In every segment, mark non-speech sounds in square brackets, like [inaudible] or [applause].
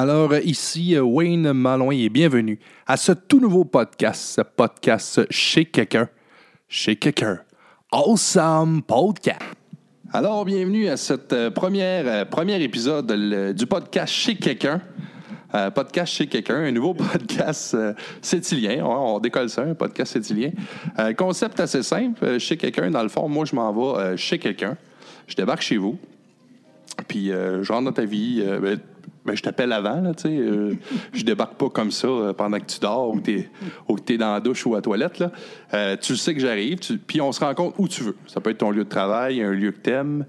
Alors, ici Wayne Malouin et bienvenue à ce tout nouveau podcast, ce podcast chez quelqu'un. Chez quelqu'un. Awesome Podcast. Alors, bienvenue à cette euh, première, euh, premier épisode du podcast chez quelqu'un. Euh, podcast chez quelqu'un, un nouveau [laughs] podcast euh, sétilien. On décolle ça, un podcast sétilien. Concept assez simple. chez quelqu'un, dans le fond, moi, je m'en vais chez quelqu'un. Je débarque chez vous. Puis je rentre dans ta vie. ben, ben, je t'appelle avant, là, tu sais. euh, [laughs] je débarque pas comme ça euh, pendant que tu dors ou t'es, ou que t'es dans la douche ou à la toilette, là. Euh, tu sais que j'arrive, puis on se rencontre où tu veux. Ça peut être ton lieu de travail, un lieu que t'aimes.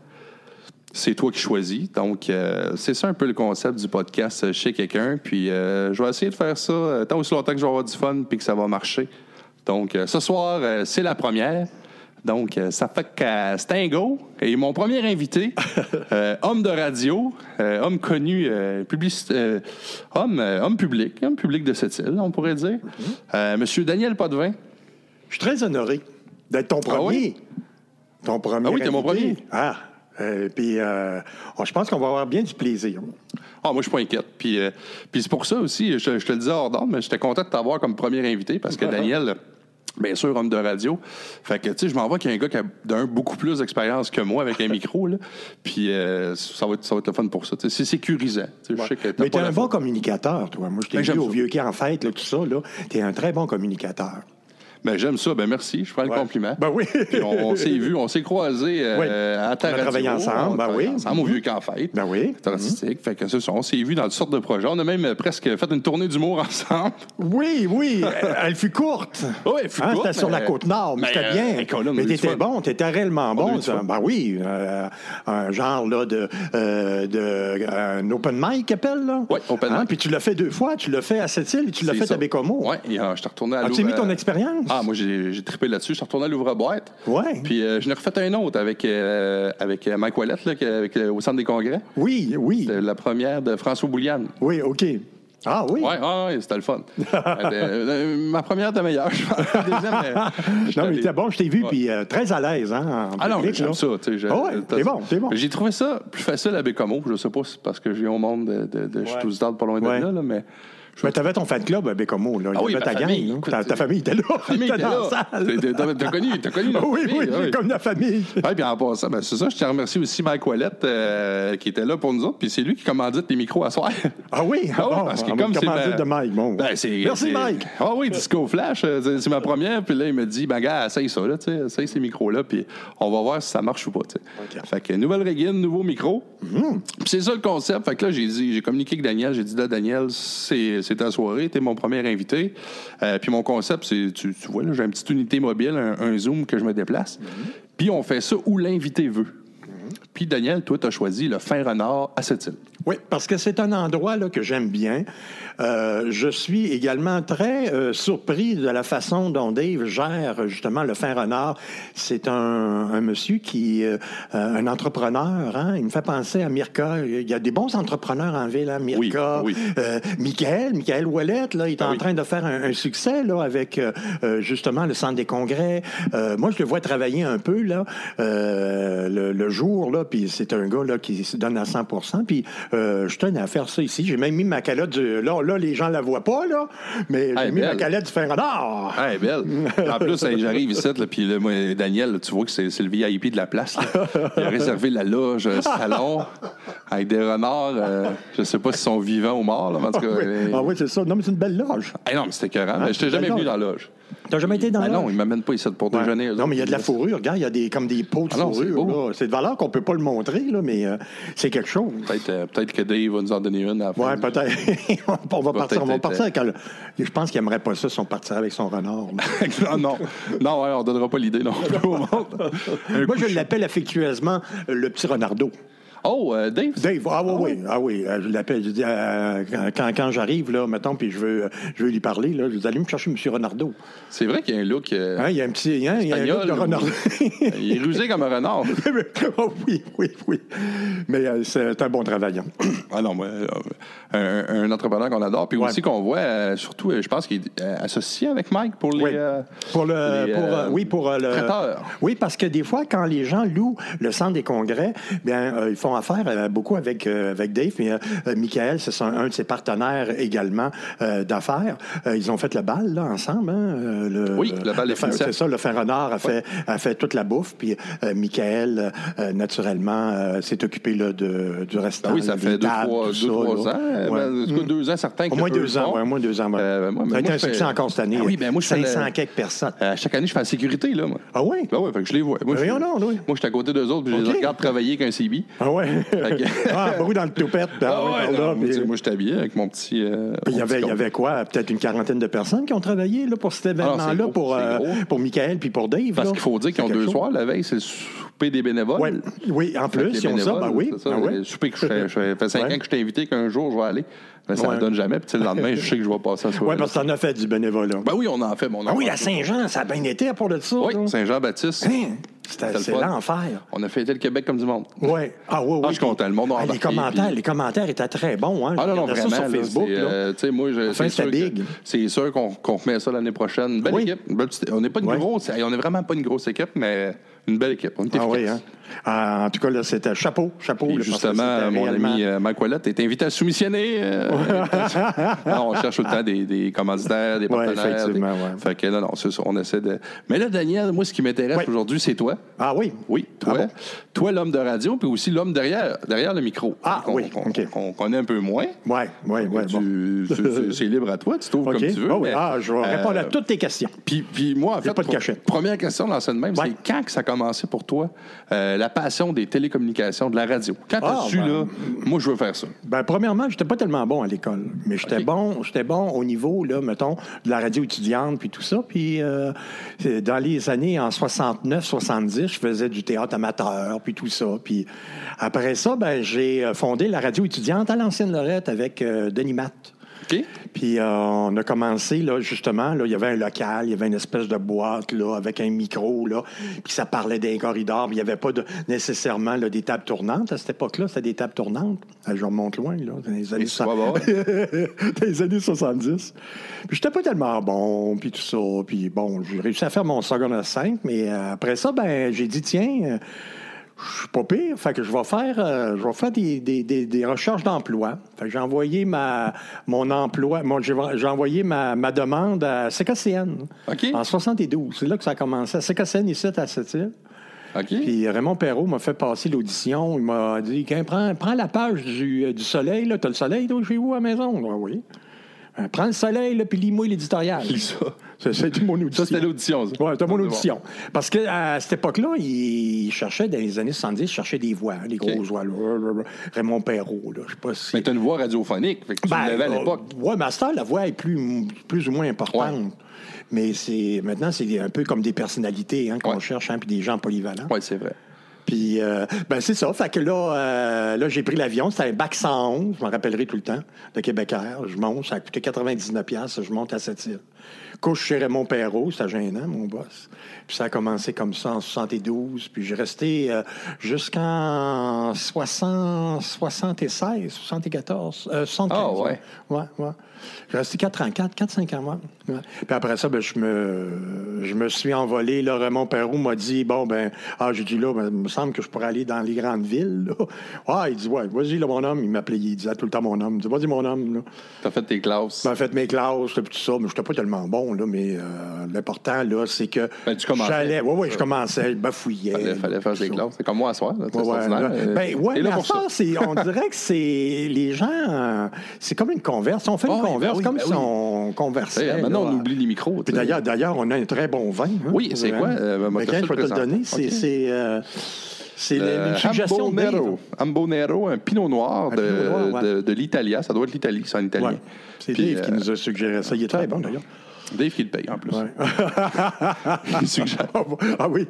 C'est toi qui choisis. Donc, euh, c'est ça un peu le concept du podcast chez quelqu'un. Puis, je vais essayer de faire ça tant aussi longtemps que je vais avoir du fun puis que ça va marcher. Donc, ce soir, c'est la première. Donc, euh, ça fait que euh, c'est un go. Et mon premier invité, [laughs] euh, homme de radio, euh, homme connu, euh, homme, homme public, homme public de cette île, on pourrait dire. Euh, Monsieur Daniel Potvin. Je suis très honoré d'être ton premier. Ah oui? Ton premier. Ah oui, t'es mon premier. Ah. euh, puis, euh, oh, je pense qu'on va avoir bien du plaisir. Ah, moi, je suis pas inquiète. Puis, euh, puis c'est pour ça aussi, je, je te le disais hors d'ordre, mais j'étais content de t'avoir comme premier invité parce que [laughs] Daniel, bien sûr, homme de radio. Fait que, tu sais, je m'en vois qu'il y a un gars qui a d'un beaucoup plus d'expérience que moi avec un micro, là. Puis euh, ça, va être, ça va être le fun pour ça. C'est sécurisant. Je sais que Mais t'es un bon communicateur, toi. Moi, je t'ai Ben, vu au ça. vieux qui en fête, là, tout ça. Là. T'es un très bon communicateur. Ben, j'aime ça. Ben, merci. Je prends le Ouais. compliment. Ben oui. [laughs] Puis on, on s'est vu, on s'est croisés euh, Oui. à ta On a radio. travaillé ensemble, On ben oui. Ensemble au vieux camp fête. Ben oui. Artistique. Fait que c'est ça. On s'est vu dans toutes sortes de projets. On a même euh, presque fait une tournée d'humour [laughs] ensemble. Oui, oui. elle- Elle fut courte. [laughs] Oui, elle fut Hein, courte, C'était sur la côte nord, mais, c'était euh, bien. écoute, mais t'étais bon, t'étais réellement bon. Ben oui, euh, un genre là de, euh, de un open mic qu'appelle là. Oui, open mic. Puis tu l'as fait deux fois, tu l'as fait à Sept-Îles et tu l'as fait ça. à Bécomo. Oui, euh, je t'ai retourné à As-tu mis ton euh, expérience? Ah, moi, j'ai j'ai trippé là-dessus. Je suis retourné à l'ouvre-boîte. Ouais. Puis euh, je n'ai refait un autre avec, euh, avec euh, Mike Wallet, là, avec, au centre des congrès. Oui, oui. C'était la première de François Bouliane. Oui, OK. Ah oui. Oui, c'était le fun. [laughs] Euh, ma première était meilleure, je pense. [laughs] Non, mais t'es bon, je t'ai vu, puis euh, très à l'aise, hein, en Ah non, j'aime ça. tu sais, j'ai- Ah ouais, t'as- t'es bon, t'es bon. J'ai trouvé ça plus facile à Bécomo. Je sais pas si c'est parce que viens au monde de. de, de- Je suis tout pas loin de Ouais. là, là, mais. Mais t'avais ton fan club à Bécomo, là. Il Ah oui, avait ta famille, gang, écoute, ta, ta famille était là. Famille était dans là. la salle. T'as- connu, t'as connu Ah oui, famille, oui, ah oui. comme la famille. Puis en passant, ben, c'est ça, je tiens à remercier aussi Mike Wallet euh, qui était là pour nous autres, puis c'est lui qui commandite les micros à soir. Ah oui, Ah bon, parce que comme c'est ma- de Mike. Bon. Ben, c'est- Merci, c'est- Mike. Ah oui, Disco Flash, euh, c'est c'est ma première. Puis là, il me dit, ben, gars, essaye ça, là, tu sais, essaye ces micros-là, puis on va voir si ça marche ou pas, tu sais. Fait que nouvelle régine, nouveau micro. Mm-hmm. Puis c'est ça le concept. Fait que là, j'ai dit, j'ai communiqué avec Daniel, j'ai dit, là, Daniel, c'est c'est ta soirée, t'es mon premier invité. Euh, puis mon concept, c'est, tu, tu vois, là, j'ai une petite unité mobile, un, un Zoom que je me déplace. Puis on fait ça où l'invité veut. Puis Daniel, toi, tu as choisi le fin renard à cette île. Oui, parce que c'est un endroit là, que j'aime bien. Euh, je suis également très euh, surpris de la façon dont Dave gère justement le fin renard. C'est un, un monsieur qui, euh, un entrepreneur, hein, il me fait penser à Mirka. Il y a des bons entrepreneurs en ville, hein, Mirka. Oui, oui. Euh, Michael, Michael Ouellette, là, il est Ah en oui. train de faire un, un succès là, avec justement le centre des congrès. Moi, je le vois travailler un peu là, le, le jour, là, puis c'est un gars là, qui se donne à 100 Puis euh, je tenais à faire ça ici. J'ai même mis ma calotte du... Là, là, les gens la voient pas, là, mais j'ai mis belle. ma calotte du renard. Ah, est belle. En plus, hey, j'arrive ici, puis Daniel, là, tu vois que c'est le VIP de la place. là. Il a réservé la loge, euh, salon, avec des renards. euh, [laughs] je sais pas s'ils sont vivants ou morts, là, mais en tout cas. oui. euh, Ah oui, c'est ça. Non, mais c'est une belle loge. hey, non, mais c'était écœurant. mais Je t'ai jamais venu dans la loge. T'as jamais été dans Ben la non, loge? ils m'amènent pas ici pour Ouais. déjeuner. Non, mais il y a de la fourrure. Regarde, il y a des, comme des pots de Ah non, c'est fourrure. C'est de valeur qu'on peut pas le montrer, là, mais euh, c'est quelque chose. Peut-être euh, peut-être que Dave va nous en donner une à la fin. Oui, peut-être. [laughs] on va partir, on va partir avec le- Je pense qu'il aimerait pas ça si on partirait avec son renard. non, [laughs] non. Non, ouais, on donnera pas l'idée non plus au monde. Moi, je l'appelle affectueusement euh, le petit renardeau. Oh, euh, Dave? Dave, ah oui, oui, ah oui, euh, je l'appelle, je dis, euh, quand, quand j'arrive, là, mettons, puis je veux, je veux lui parler, là, je dis, allez me chercher M. Renardeau. C'est vrai qu'il y a un look. Hein, il y a un petit, hein, il y a un look de renard. [laughs] il est rusé comme un renard. [laughs] oh, oui, oui, oui. Mais c'est un bon travaillant. [clears throat] Ah non, moi, un, un entrepreneur qu'on adore, puis Ouais. aussi qu'on voit, surtout, je pense qu'il est associé avec Mike pour les. Oui. Pour le, les, pour, oui, pour le. Oui, parce que des fois, quand les gens louent le centre des congrès, bien, ils font font affaire euh, beaucoup avec, euh, avec Dave, mais euh, Michael, c'est un de ses partenaires également d'affaires. Ils ont fait le bal là, ensemble. Hein, le, Oui, le bal. C'est ça, le fin renard a, fait, a fait toute la bouffe, puis Michael, naturellement, s'est occupé là, de, du restant. Ben oui, ça fait deux, tables, trois, tout deux, ça, trois là. ans. Ouais. ben, cas, deux ans certains. Au moins eux deux ans, ouais, au moins deux ans. ouais. Euh, moi, ça a été un fais- succès encore cette année. Ah oui, ben moi, je fais 500 le- quelques personnes. Euh, chaque année, je fais la sécurité, là, moi. Ah oui? Ben oui, je les vois. Moi, je, Voyons donc, oui. moi, je suis à côté d'eux autres, puis je les regarde travailler avec un CB. Ah ouais? que- [laughs] ah, dans le toupette. Ah, Ah ouais, ouais, par là, non, puis- tu sais, moi, je habillé avec mon petit. euh, il y avait, petit il y coat. avait quoi? Peut-être une quarantaine de personnes qui ont travaillé là, pour cet Ah événement-là, pour, euh, pour Michael puis pour Dave. Parce qu'il faut dire qu'ils ont deux soirs la veille, c'est le souper des bénévoles. Ouais. Oui, en plus, ils ont ça. Ben oui. ça, ben souper que je fais- je fais- ça fait cinq ans que je t'ai invité qu'un jour je vais aller. Mais ça ne Ouais. donne jamais. Puis tu le lendemain, je sais que je vais passer à soirée. Oui, parce que t'en as fait du bénévolat. Ben oui, on en fait. Mon ah oui, à Saint-Jean, ça a bien été à part de ça. Oui. Saint-Jean-Baptiste. Hein? C'était- le l'enfer. On a fêté le Québec comme du monde. Oui. Ah oui, oui. Ah, je suis content. Le monde a Ah, les, commentaires, puis- les commentaires étaient très bons. Hein? Ah non, non, ça vraiment. sur Facebook. c'est, euh, tu sais, moi, je, Enfin, c'est c'était sûr. C'est qu'on remet ça l'année prochaine. Belle Oui. équipe. une belle petite- on n'est pas une Oui. grosse, on n'est vraiment pas une grosse équipe, mais une belle équipe. On est Ah oui, hein? Ah, en tout cas, là, c'était chapeau, chapeau. Là, justement, mon réellement- ami euh, Mike Ouellet est invité à soumissionner. euh, non, [laughs] on cherche tout le temps des, des commanditaires, des Ouais, partenaires. effectivement, des- ouais. Fait que non, non, c'est ça, on essaie de. Mais là, Daniel, moi, ce qui m'intéresse Ouais. aujourd'hui, c'est toi. Ah oui? Oui, toi. Ah bon? Toi, l'homme de radio, puis aussi l'homme derrière, derrière le micro. Ah, oui, qu'on connaît un peu moins. Oui, oui, oui. Bon. c'est- libre à toi, tu trouves comme tu veux. Oui. mais, Ah, je vais euh, répondre à toutes tes questions. Puis, puis moi, en fait, pas de cachette. première question dans cette même, c'est quand que ça a commencé pour toi, euh, la passion des télécommunications, de la radio? Quand t'as Ah, su, ben- là, moi, je veux faire ça. Ben, premièrement, j'étais pas tellement bon à l'école, mais j'étais bon, j'étais bon au niveau, là, mettons, de la radio étudiante puis tout ça. Puis euh, c'est dans les années en 69, 70, je faisais du théâtre amateur puis tout ça. Puis après ça, ben j'ai euh, fondé la radio étudiante à l'ancienne Lorette avec euh, Denis Matt. Puis euh, on a commencé, là, justement, là, il y avait un local, il y avait une espèce de boîte, là, avec un micro, là, puis ça parlait d'un corridor, puis il n'y avait pas de, nécessairement là, des tables tournantes. À cette époque-là, c'était des tables tournantes. Ah, je remonte loin, là, dans les années, ça va, va. [laughs] dans les années 70. Puis j'étais pas tellement bon, puis tout ça. Puis bon, j'ai réussi à faire mon secondaire 5, mais euh, après ça, ben j'ai dit, tiens... euh, je suis pas pire, fait que je vais faire, euh, je vais faire des, des- des- des recherches d'emploi. Fait que j'ai envoyé ma, mon emploi, mon- j'ai j'ai envoyé ma, ma demande à CKCN en 72. C'est là que ça a commencé. À CKCN ici à. OK? Puis Raymond Perrault m'a fait passer l'audition. Il m'a dit prends, prends la page du, du soleil. Tu as le soleil toi, chez vous à la maison? Ah Oui. Euh, prends le soleil, là, puis lis-moi l'éditorial. Lis ça. Ça, C'était mon audition. Ça, c'était l'audition. Oui, c'était mon Bon. audition. Parce qu'à cette époque-là, il cherchait, dans les années 70, il cherchait des voix, hein, des grosses voix. là. Raymond Perrault, là, je sais pas si... Mais t'as une voix radiophonique, fait que tu Ben, l'avais à l'époque. Oui, mais à cette heure, la voix est plus, plus ou moins importante. Mais c'est maintenant, c'est un peu comme des personnalités hein, qu'on Ouais. cherche, hein, puis des gens polyvalents. Oui, c'est vrai. Puis, euh, ben c'est ça. Fait que là, euh, là j'ai pris l'avion. C'était un bac 111, je m'en rappellerai tout le temps, de Québec Air. Je monte, ça a coûté 99 pièces. Je monte à cette île. Couche chez Raymond Perrault, c'était gênant, mon boss. Puis ça a commencé comme ça en 72. Puis j'ai resté euh, jusqu'en 60, 76, 74, euh, 75. Ah, ouais. Ouais, ouais. J'ai resté 4 ans, 4, 4 5 ans. Ouais. Puis après ça, ben, je, me, je me suis envolé. Là, Raymond Perrault m'a dit, bon, ben, ah, j'ai dit, là, ben, il me semble que je pourrais aller dans les grandes villes. Là. Ah, il dit, ouais, vas-y, là, mon homme. Il m'appelait, il disait tout le temps mon homme. Il dit, vas-y, mon homme. T'as fait tes classes. Ben, fait mes classes, puis tout ça, mais je n'étais pas tellement bon, là, mais euh, l'important, là, c'est que. Ben, tu commençais. J'allais, oui, oui, je commençais, je bafouillais. fallait, fallait faire ça. classes. C'est comme moi à soir. là, Ouais, ouais, extraordinaire. là. Euh, Ben, ouais, mais à ça, c'est, on [laughs] dirait que c'est les gens, euh, c'est comme une converse. On fait une Ah oui, converse ben oui, comme ben si oui. on conversait. Maintenant, là. on oublie les micros. Puis d'ailleurs, d'ailleurs, on a un très bon vin. hein, Oui, c'est quoi? Euh, ben, Mais je vais te le donner, c'est, c'est, euh, c'est Euh, une suggestion. Ambonero. Ambonero, un pinot noir, Un de, pinot noir, ouais. de, de l'Italia. Ça doit être l'Italie, c'est en italien. Ouais. C'est Puis, Dave qui euh, nous a suggéré ça. Il est très bon, d'ailleurs. Dave qui le paye, en plus. Ouais. [laughs] Suggère. ah oui.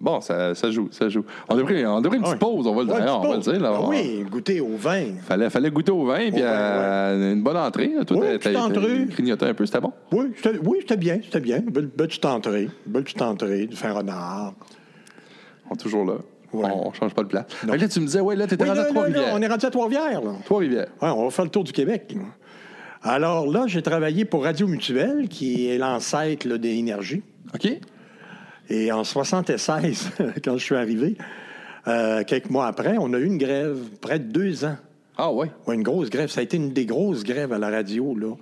Bon, ça, ça joue, ça joue. On devrait, on devrait une petite Ouais. pause, on va le Ouais, on va le dire. là. Ah oui, goûter au vin. Fallait, fallait goûter au vin, puis euh, une bonne entrée. Tout Oui, petite t'as- grignoté un peu, c'était bon? Oui, c'était, oui, c'était bien, c'était bien. Belle, belle petite entrée. Belle petite entrée, du fin renard. On est toujours là. Ouais. On change pas de que là, tu me disais, ouais, là, t'étais Oui, rendu là, à Trois-Rivières. on est rendu à Trois-Rivières. Trois-Rivières. Ouais, on va faire le tour du Québec. Alors là, j'ai travaillé pour Radio Mutuelle, qui est l'ancêtre là, des énergies. OK? Et en 76, [laughs] quand je suis arrivé, euh, quelques mois après, on a eu une grève, près de deux ans. Ah ouais? Ouais, une grosse grève. Ça a été une des grosses grèves à la radio, là.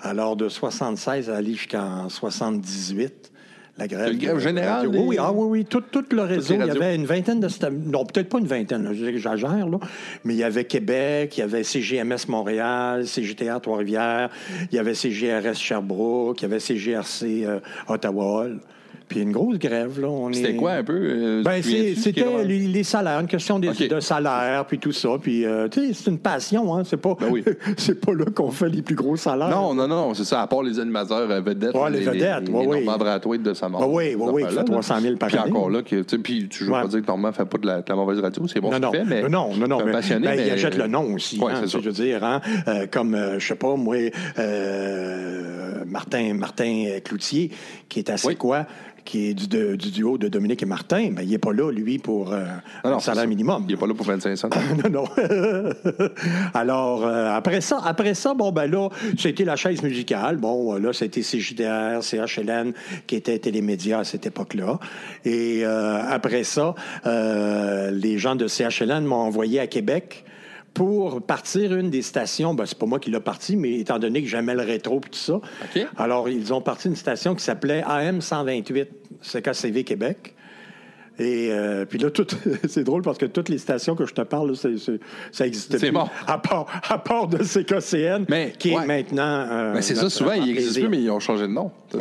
Alors, de 76 à aller jusqu'en 78. La grève, générale Oui, oui, ah, oui, oui, tout, tout le réseau. Il y avait une vingtaine de sta- Non, peut-être pas une vingtaine, là, j'exagère, là. Mais il y avait Québec, il y avait CGMS Montréal, CGTR Trois-Rivières, il y avait CGRS Sherbrooke, il y avait CGRC euh, Ottawa. Puis une grosse grève, là. C'était est- quoi un peu? euh, ben, tu c'était les, les salaires, une question de salaire, puis tout ça. Puis, euh, tu sais, c'est une passion, hein. C'est pas, Ben oui. [laughs] c'est pas là qu'on fait les plus gros salaires. Non, non, non, c'est ça, à part les animateurs euh, vedettes. Ouais, les vedettes, les, les oui. Normand de sa mort. Ouais, oui, oui, oui, qui fait 300 000 par puis année. encore là, que, tu sais, puis je veux Ouais. pas dire que Normand fait pas de la, de la mauvaise radio, c'est bon non, ce non, qu'il fait, mais. non, non, non, mais, passionné, ben, mais. il achète le nom aussi. Ouais, hein, c'est tu. Je veux dire, hein, euh, comme, je sais pas, moi, Martin, Martin Cloutier, qui est assez Oui. quoi, qui est du, de- du duo de Dominique et Martin, ben, il n'est pas là, lui, pour euh, Non, un salaire minimum. Il est pas là pour 25 cents. [laughs] non, non. [laughs] Alors, euh, après ça, après ça, bon, ben là, c'était la chaise musicale. Bon, euh, là, c'était CJDR, CHLN, qui était télémédia à cette époque-là. Et euh, après ça, les gens de CHLN m'ont envoyé à Québec pour partir une des stations. Ben, c'est pas moi qui l'ai parti, mais étant donné que j'aimais le rétro et tout ça. Alors, ils ont parti une station qui s'appelait AM 128, CKCV Québec. Et euh, puis là, tout, [laughs] c'est drôle parce que toutes les stations que je te parle, là, c'est- c'est- ça existe C'est plus. bon. À part, à part de CKCN, Mais, qui ouais. est maintenant... euh, Mais c'est ça, souvent, il grand existe plaisir. plus, mais ils ont changé de nom. Ouais.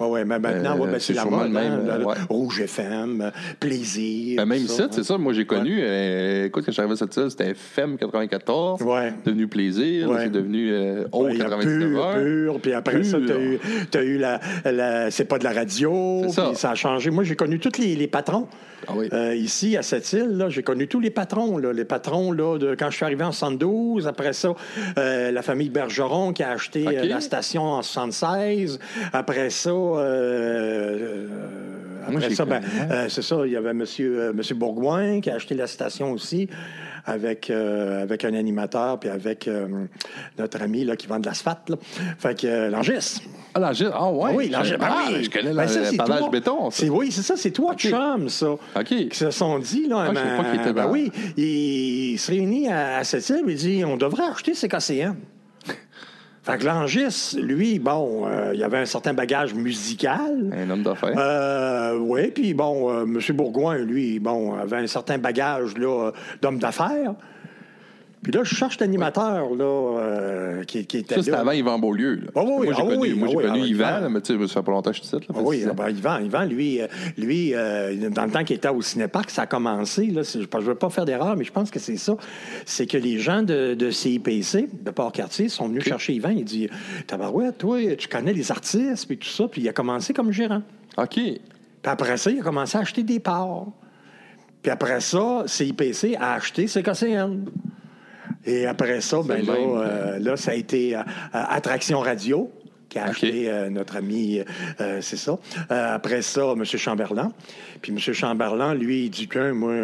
Oui, oui, mais maintenant, Euh, ouais, ben, c'est c'est la mode. même, hein, ouais. Rouge FM, Plaisir. Ben, même ça, c'est hein. ça. Moi, j'ai connu, euh, écoute, quand j'arrivais à cette île, c'était FM 94, Ouais. devenu Plaisir, Ouais. c'est devenu O Ouais, il y a 99 pur, heures. pur, puis après ça, tu as eu, t'as eu la, la- C'est pas de la radio, C'est ça. puis ça a changé. Moi, j'ai connu tous les, les patrons. Ah oui. Euh, ici, à cette île, j'ai connu tous les patrons. Là, les patrons, là, de, quand je suis arrivé en 72. Après ça, euh, la famille Bergeron qui a acheté euh, la station en 76. Après ça, Moi, ben, hein. c'est ça, il y avait M. Monsieur, Monsieur Bourgoin qui a acheté la station aussi avec, euh, avec un animateur puis avec euh, notre ami là, qui vend de l'asphalte. là. Fait que euh, Langis. Ah, l'Angers, ah ouais. Ah oui, l'Angis. ben Ah, oui. je connais Ben béton. ça. C'est- Oui, c'est ça, c'est toi, chum, ça. OK. Qui se sont dit, là, Ah, je savais ben, pas qu'il était ben oui, il, se réunit à, à cette île et il dit on devrait acheter CKCN. Fait que Langis, lui, bon, euh, il avait un certain bagage musical. Un homme d'affaires. Euh, oui, puis bon, euh, M. Bourgoin, lui, bon, avait un certain bagage là, d'homme d'affaires. Puis là, je cherche l'animateur là, euh, qui, qui était Ça, c'était là. avant Yvan Beaulieu. là. Ah oui, moi, j'ai ah connu, oui, moi, ah j'ai oui, connu ah, Yvan, là, mais tu sais, ça fait pas longtemps que je suis là, Ah fait oui, ah ben, Yvan, Yvan, lui, euh, lui euh, dans le temps qu'il était au Cinéparc, ça a commencé. Là, je ne veux pas faire d'erreur, mais je pense que c'est ça. C'est que les gens de, de CIPC, de Port-Cartier, sont venus chercher Yvan. Il dit Tabarouette, toi, tu connais les artistes, puis tout ça. Puis il a commencé comme gérant. OK. Puis après ça, il a commencé à acheter des parts. Puis après ça, CIPC a acheté CKCN. Et après ça, ben là, euh, là, ça a été euh, euh, Attraction Radio qui a acheté euh, notre ami, c'est ça. Après ça, M. Chamberlain. Puis M. Chamberlain, lui, il dit que moi,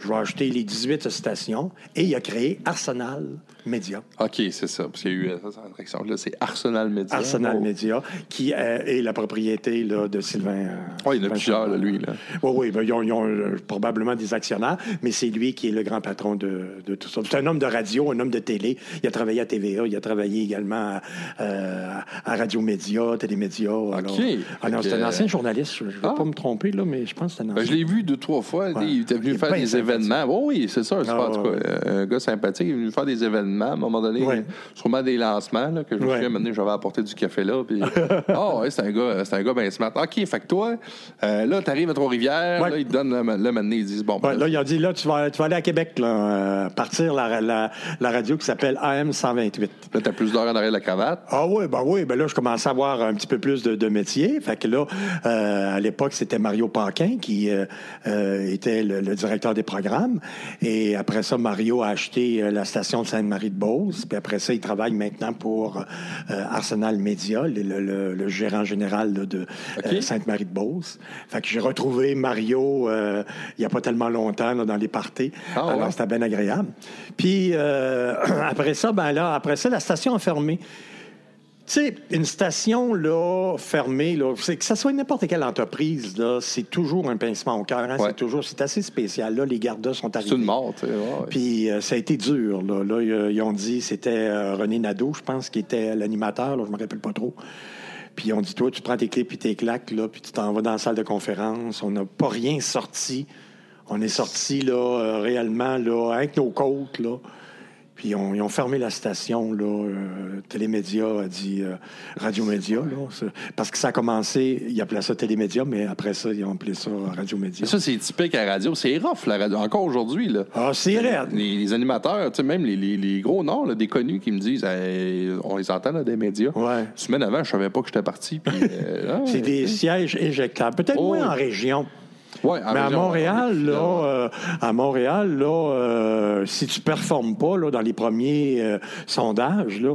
je vais acheter les 18 stations. Et il a créé Arsenal Média. OK, c'est ça. Parce qu'il y a eu euh, ça. Là, c'est Arsenal Media. Arsenal Oh. Média, qui euh, est la propriété là, de Sylvain. euh, Oui, il y en a plusieurs, lui. Là. Oui, oui, ben, ils ont, ils ont, euh, probablement des actionnaires, mais c'est lui qui est le grand patron de, de tout ça. C'est un homme de radio, un homme de télé. Il a travaillé à TVA, il a travaillé également à, à Radio Média, Télémédia. Alors, ah c'est un ancien journaliste, je ne vais Ah. pas me tromper, là, mais je pense que c'est un Ben, ancien. je l'ai vu deux, trois fois. Ouais. Il était venu Il faire des événements. Oh, oui, c'est ça. Ah, ouais, un gars sympathique. Il est venu faire des événements. À un moment donné, Ouais. sûrement des lancements. Là, que je me souviens, maintenant, j'avais apporté du café là. Puis, [laughs] ah, ouais, c'est un gars, c'est un gars bien smart. OK, fait que toi, euh, là, tu arrives à Trois-Rivières. Ouais. Là, ils te donnent le, le maintenant, ils disent, bon, Ouais, ben, là, il a dit, là, tu vas, tu vas aller à Québec, là, euh, partir la, la, la radio qui s'appelle AM 128. là, t'as plus d'heures en arrière de la cravate. Ah oui, ben oui, ben là, je commençais à avoir un petit peu plus de, de métier. Fait que là, euh, à l'époque, c'était Mario Paquin qui euh, euh, était le, le directeur des programmes. Et après ça, Mario a acheté euh, la station de Sainte-Marie-de-Beauce. Puis après ça, il travaille maintenant pour euh, Arsenal Média, le, le- gérant général de euh, OK. Sainte-Marie-de-Beauce. Fait que j'ai retrouvé Mario euh, il n'y a pas tellement longtemps là, dans les parties. Ah Alors, c'était bien agréable. Puis [clears throat] après ça, ben là, après ça, la station a fermé. Sais, une station là, fermée, là, c'est que ça soit n'importe quelle entreprise, là, c'est toujours un pincement au cœur. hein, Ouais. C'est toujours, c'est assez spécial. Là, les gardas sont arrivés. C'est une mort, tu sais. ouais. Puis euh, ça a été dur. Là, Là, ils, ils ont dit, c'était euh, René Nadeau, je pense, qui était l'animateur, là, je me rappelle pas trop. Puis ils ont dit, toi, tu prends tes clés puis tes claques, là, puis tu t'en vas dans la salle de conférence. On n'a pas rien sorti. On est sorti là, euh, réellement là, avec nos côtes. Là. Puis ils ont fermé la station. Là, euh, Télémédia a dit euh, Radio-Média. là. Parce que ça a commencé, ils appelaient ça Télémédia, mais après ça, ils ont appelé ça Radio-Média. Mais ça, c'est typique à la radio. C'est rough, la radio. Encore aujourd'hui, là. Ah, c'est raide. Les, les animateurs, tu sais, même les, les- les gros noms, là, des connus qui me disent, Hey, on les entend dans des médias. Ouais. Une semaine avant, je savais pas que j'étais parti. puis, euh, [laughs] ah, C'est des sièges éjectables. Peut-être Oh, moins en région. Ouais, Mais à région, Montréal, là, euh, à Montréal, là, euh, si tu performes pas là, dans les premiers euh, sondages, là,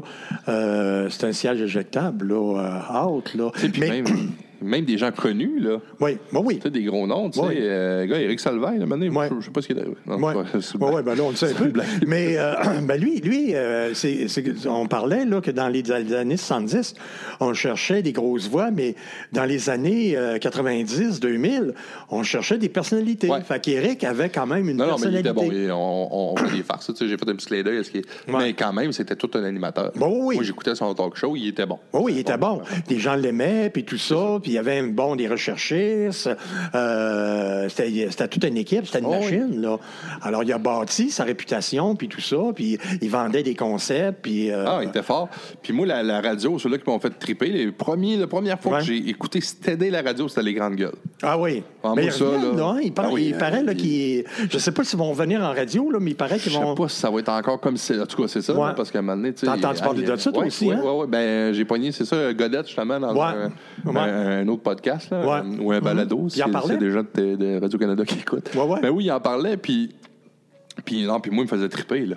euh, c'est un siège éjectable, là, euh, out, là. tu sais, puis Mais- même, même des gens connus, là. Oui, bah oui. Tu sais, des gros noms, tu sais. Ouais. euh, gars, Éric Salvaille, là, maintenant, Ouais. je, je sais pas ce qu'il est Oui, une blague. ben là, on le sait un peu. Mais euh, [clears throat] ben lui, lui euh, c'est- on parlait là, que dans les années 70, on cherchait des grosses voix, mais dans les années euh, 90, 2000, on cherchait des personnalités. Ouais. Fait qu'Éric avait quand même une Non, non, mais il personnalité. était bon. on, on fait des farces. tu sais, J'ai fait un petit clin d'œil. Ouais. Mais quand même, c'était tout un animateur. Bon, oui, oui. Moi, j'écoutais son talk show, il était bon. Oui, oui, il était bon. Les gens l'aimaient, puis tout ça. Puis il y avait bon des recherchistes. Euh, c'était toute une équipe, c'était une Oh, machine. Là. Alors, il a bâti sa réputation, puis tout ça. Puis il vendait des concepts. Puis, euh, Ah, il était fort. Puis moi, la, la radio, ceux-là qui m'ont fait triper, les premiers, la première fois Ouais. que j'ai écouté Stédé la radio, c'était les grandes gueules. ah oui. Ah, mais moi, ça, là. là, il, par- Ah oui, il paraît là, euh, qu'ils... Je sais pas s'ils vont venir en radio, là, mais il paraît Je qu'ils sais vont... pas si ça va être encore comme c'est. En tout cas, c'est ça, Ouais. là, parce qu'à un moment donné, tu sais. T'as entendu parler de ça, toi aussi, ouais, hein? Ouais, ouais, ben, j'ai pogné, c'est ça, Godette, justement, dans un, Ouais. Un- autre podcast, là, Ouais. ou un balado. Mhm. si Il en parlait? C'est des gens de, de Radio-Canada qui écoutent. Ouais, ouais. Ben oui, il en parlait, puis. Puis, non, puis moi, il me faisait triper, là.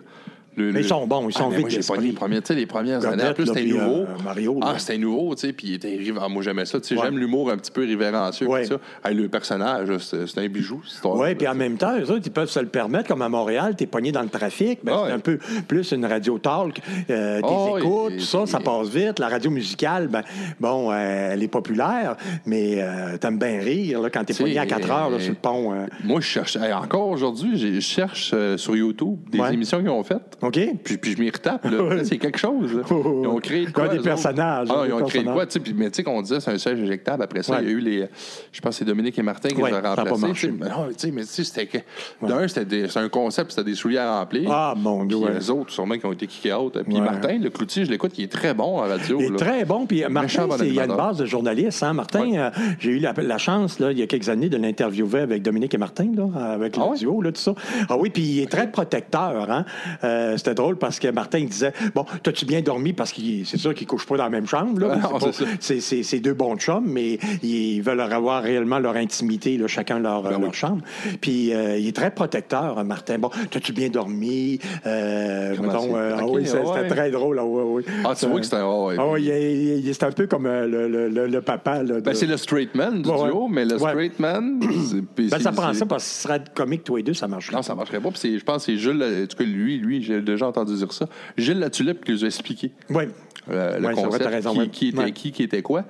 Le- Mais ils sont bons, ils sont Ah, mais vite Moi, pogné les premières, tu sais, les premières Godette, années. En plus, c'était nouveau. euh, Mario, là. Ah, c'était nouveau, tu sais, puis il était ah, Moi, j'aimais ça, tu sais. Ouais. J'aime l'humour un petit peu révérencieux, Ouais. ça. Le personnage, c'est un bijou. Oui, puis en même temps, eux autres, ils peuvent se le permettre, comme à Montréal, t'es pogné dans le trafic, ben, c'est un peu plus une radio talk, euh, des ouais, écoutes, et- tout ça, ça passe vite. La radio musicale, ben, bon, euh, elle est populaire, mais euh, t'aimes bien rire là, quand t'es pogné à 4 heures là, sur le pont. euh. Moi, je cherche. encore aujourd'hui, je cherche sur YouTube des émissions qu'ils ont faites. OK? Puis, puis je m'y retape, là. [laughs] c'est quelque chose. là. Ils ont créé de quoi? Des personnages, Ah, des ils ont créé de quoi? tu sais, puis- mais tu sais qu'on disait c'est un siège éjectable. Après ça, Ouais. il y a eu les. Je pense que c'est Dominique et Martin qui Ouais, les ont remplacés. Mais non, tu sais, mais tu sais, c'était. que- D'un, c'était un concept, c'était des souliers à remplir. Ah, mon Dieu, Puis les autres, sûrement, qui ont été kick out. Puis. Martin, le cloutier, je l'écoute, il est très bon en radio. Il est là. très bon. Puis Martin, il y a une base de journaliste. Hein? Martin, euh, j'ai eu la, la chance, là, il y a quelques années, de l'interviewer avec Dominique et Martin, là, avec Ah le duo, là, tout ça. Ah oui, puis il est très protecteur. Hein? Euh, C'était drôle parce que Martin il disait Bon, t'as-tu bien dormi? Parce que c'est sûr qu'ils ne couchent pas dans la même chambre. Là, [laughs] Ah, C'est deux bons chums, mais ils veulent avoir réellement leur intimité, là, chacun leur, Ben leur oui. chambre. Puis euh, il est très protecteur, hein, Martin. Bon, t'as-tu bien dormi? Euh, mettons, euh, ah oui, ouais. c'était très drôle. ah ouais, ouais. Ah, tu vois que c'était. ah, ouais. Ah oui, c'est un peu comme le, le- le- le papa. Là, de- Ben, c'est le straight man du Ouais, duo, mais le Ouais. straight man. [clears throat] Ben, ça prend ça parce que ce serait comique tous les deux, ça marche. Non, ça marcherait pas. Puis je pense que c'est Jules, en tout cas, lui, lui, j'ai déjà entendu dire ça. Gilles Latulippe qui nous a expliqué Oui. euh, le Ouais, vrai, concept, t'as raison, qui, ouais. qui était Ouais. qui, qui était quoi.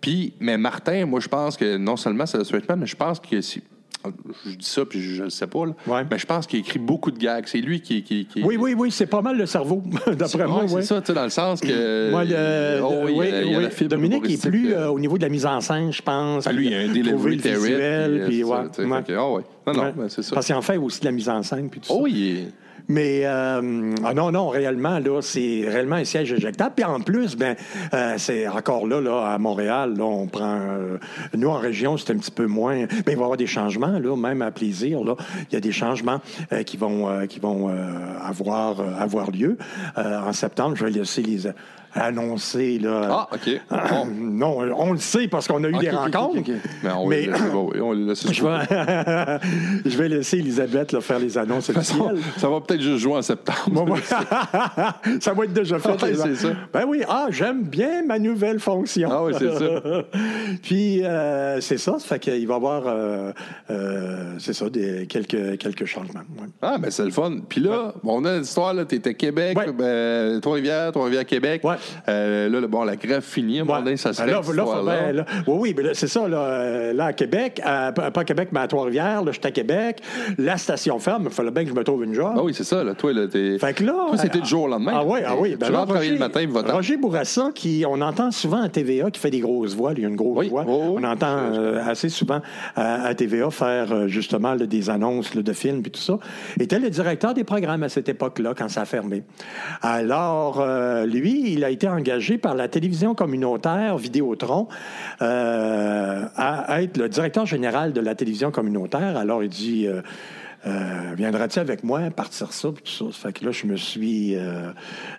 Puis, mais Martin, moi, je pense que non seulement c'est le straight man, mais je pense que si. Je dis ça, puis je ne sais pas, là. Mais je pense qu'il écrit beaucoup de gags. C'est lui qui. qui, qui Oui, oui, oui, c'est pas mal le cerveau, [laughs] d'après moi. Oui. c'est ça, tu sais, dans le sens que. Moi, le- Oh, le- il y a oui, la- il y a oui. la fibre Dominique est plus euh, euh, au niveau de la mise en scène, je pense. Ah, lui, il y a un delivery le terrible. visuel, puis ouais, ça, tu sais, ouais. fait que, ah ouais. Non, non, ben, c'est ça. Parce qu'il en fait aussi de la mise en scène, puis tout ça. Oh, il est. Mais euh, ah non, non, réellement, là, c'est réellement un siège éjectable. Puis en plus, ben, euh, c'est encore là, là, à Montréal, on prend. euh, nous, en région, c'est un petit peu moins. Ben, il va y avoir des changements, là, même à plaisir. Là, il y a des changements qui vont, qui vont avoir, avoir lieu. En septembre, je vais laisser les annoncer. Là, Ah, OK. Bon. [clears throat] non, on le sait parce qu'on a eu des rencontres. Mais on Mais- laisser, bon, on laisser [clears throat] Je vais, [laughs] je vais laisser Elisabeth là, faire les annonces officielles. ça va peut-être juste jouer en septembre. Bon, [laughs] ça va être déjà fait. Ouais, les ça. Ben oui, ah, j'aime bien ma nouvelle fonction. Ah oui, c'est ça. [laughs] Puis, euh, c'est ça, ça fait qu'il va y avoir, euh, euh, c'est ça, des, quelques, quelques changements. ouais. Ah, ben c'est le fun. Puis là, bon, on a l'histoire, là, t'étais Québec, Ouais. ben, Trois-Rivières, Trois-Rivières, Québec. Ouais. Euh, là, le- bon, la grève finie. À un moment donné, ça se Ben fait. là, cette là, faut- histoire-là. ben, là- oui, oui, mais là, c'est ça. Là, euh, là, à Québec, à- pas à Québec, mais à Trois-Rivières, là, j'étais à Québec. La station ferme, il fallait bien que je me trouve une job. Ah oui, c'est ça. Là. Toi, là, t'es... Fait que là. Toi, c'était du jour au lendemain. Ah oui, ah oui. tu vas travailler le matin, va-t'en. Roger Bourassa, qui, on entend souvent à TVA, qui fait des grosses voix. Il y a une grosse Oui, voix. oui, oui. On entend euh, assez souvent à, à TVA faire justement des annonces de films et tout ça. était le directeur des programmes à cette époque-là, quand ça a fermé. Alors, euh, lui, il a été engagé par la télévision communautaire Vidéotron euh, à, être le directeur général de la télévision communautaire. Alors, il dit. euh, euh, viendras-tu avec moi partir ça puis tout ça? Fait que là je me suis euh,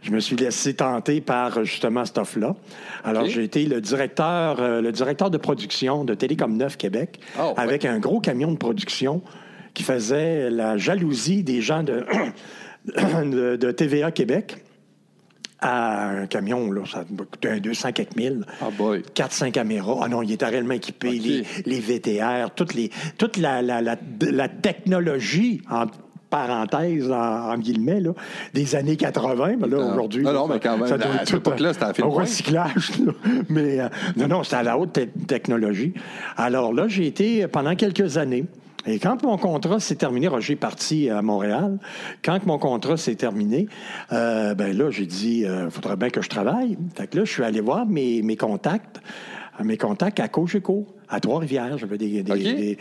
je me suis laissé tenter par justement cette offre là alors j'ai été le directeur euh, le directeur de production de Télécom 9 Québec Ah, ouais. avec un gros camion de production qui faisait la jalousie des gens de [coughs] de, de TVA Québec à un camion là ça me coûtait un 200 quelques mille Ah boy. 4-5 caméras. Ah non, il était réellement équipé. Les, les VTR, toute, les, toute la, la, la, la technologie, en parenthèse, en, en guillemets, là, des années 80. Mais là, Non. aujourd'hui... Non, mais quand même, ça doit à être cette tout un- un recyclage. là. Mais euh, non, non, c'était à la haute te- technologie. Alors là, j'ai été pendant quelques années... Et quand mon contrat s'est terminé, Roger est parti à Montréal. Quand mon contrat s'est terminé, euh, ben là, j'ai dit, il faudrait bien que je travaille. Fait que là, je suis allé voir mes, mes contacts, euh, mes contacts à Cogeco, à Trois-Rivières. J'avais des, des- OK. des-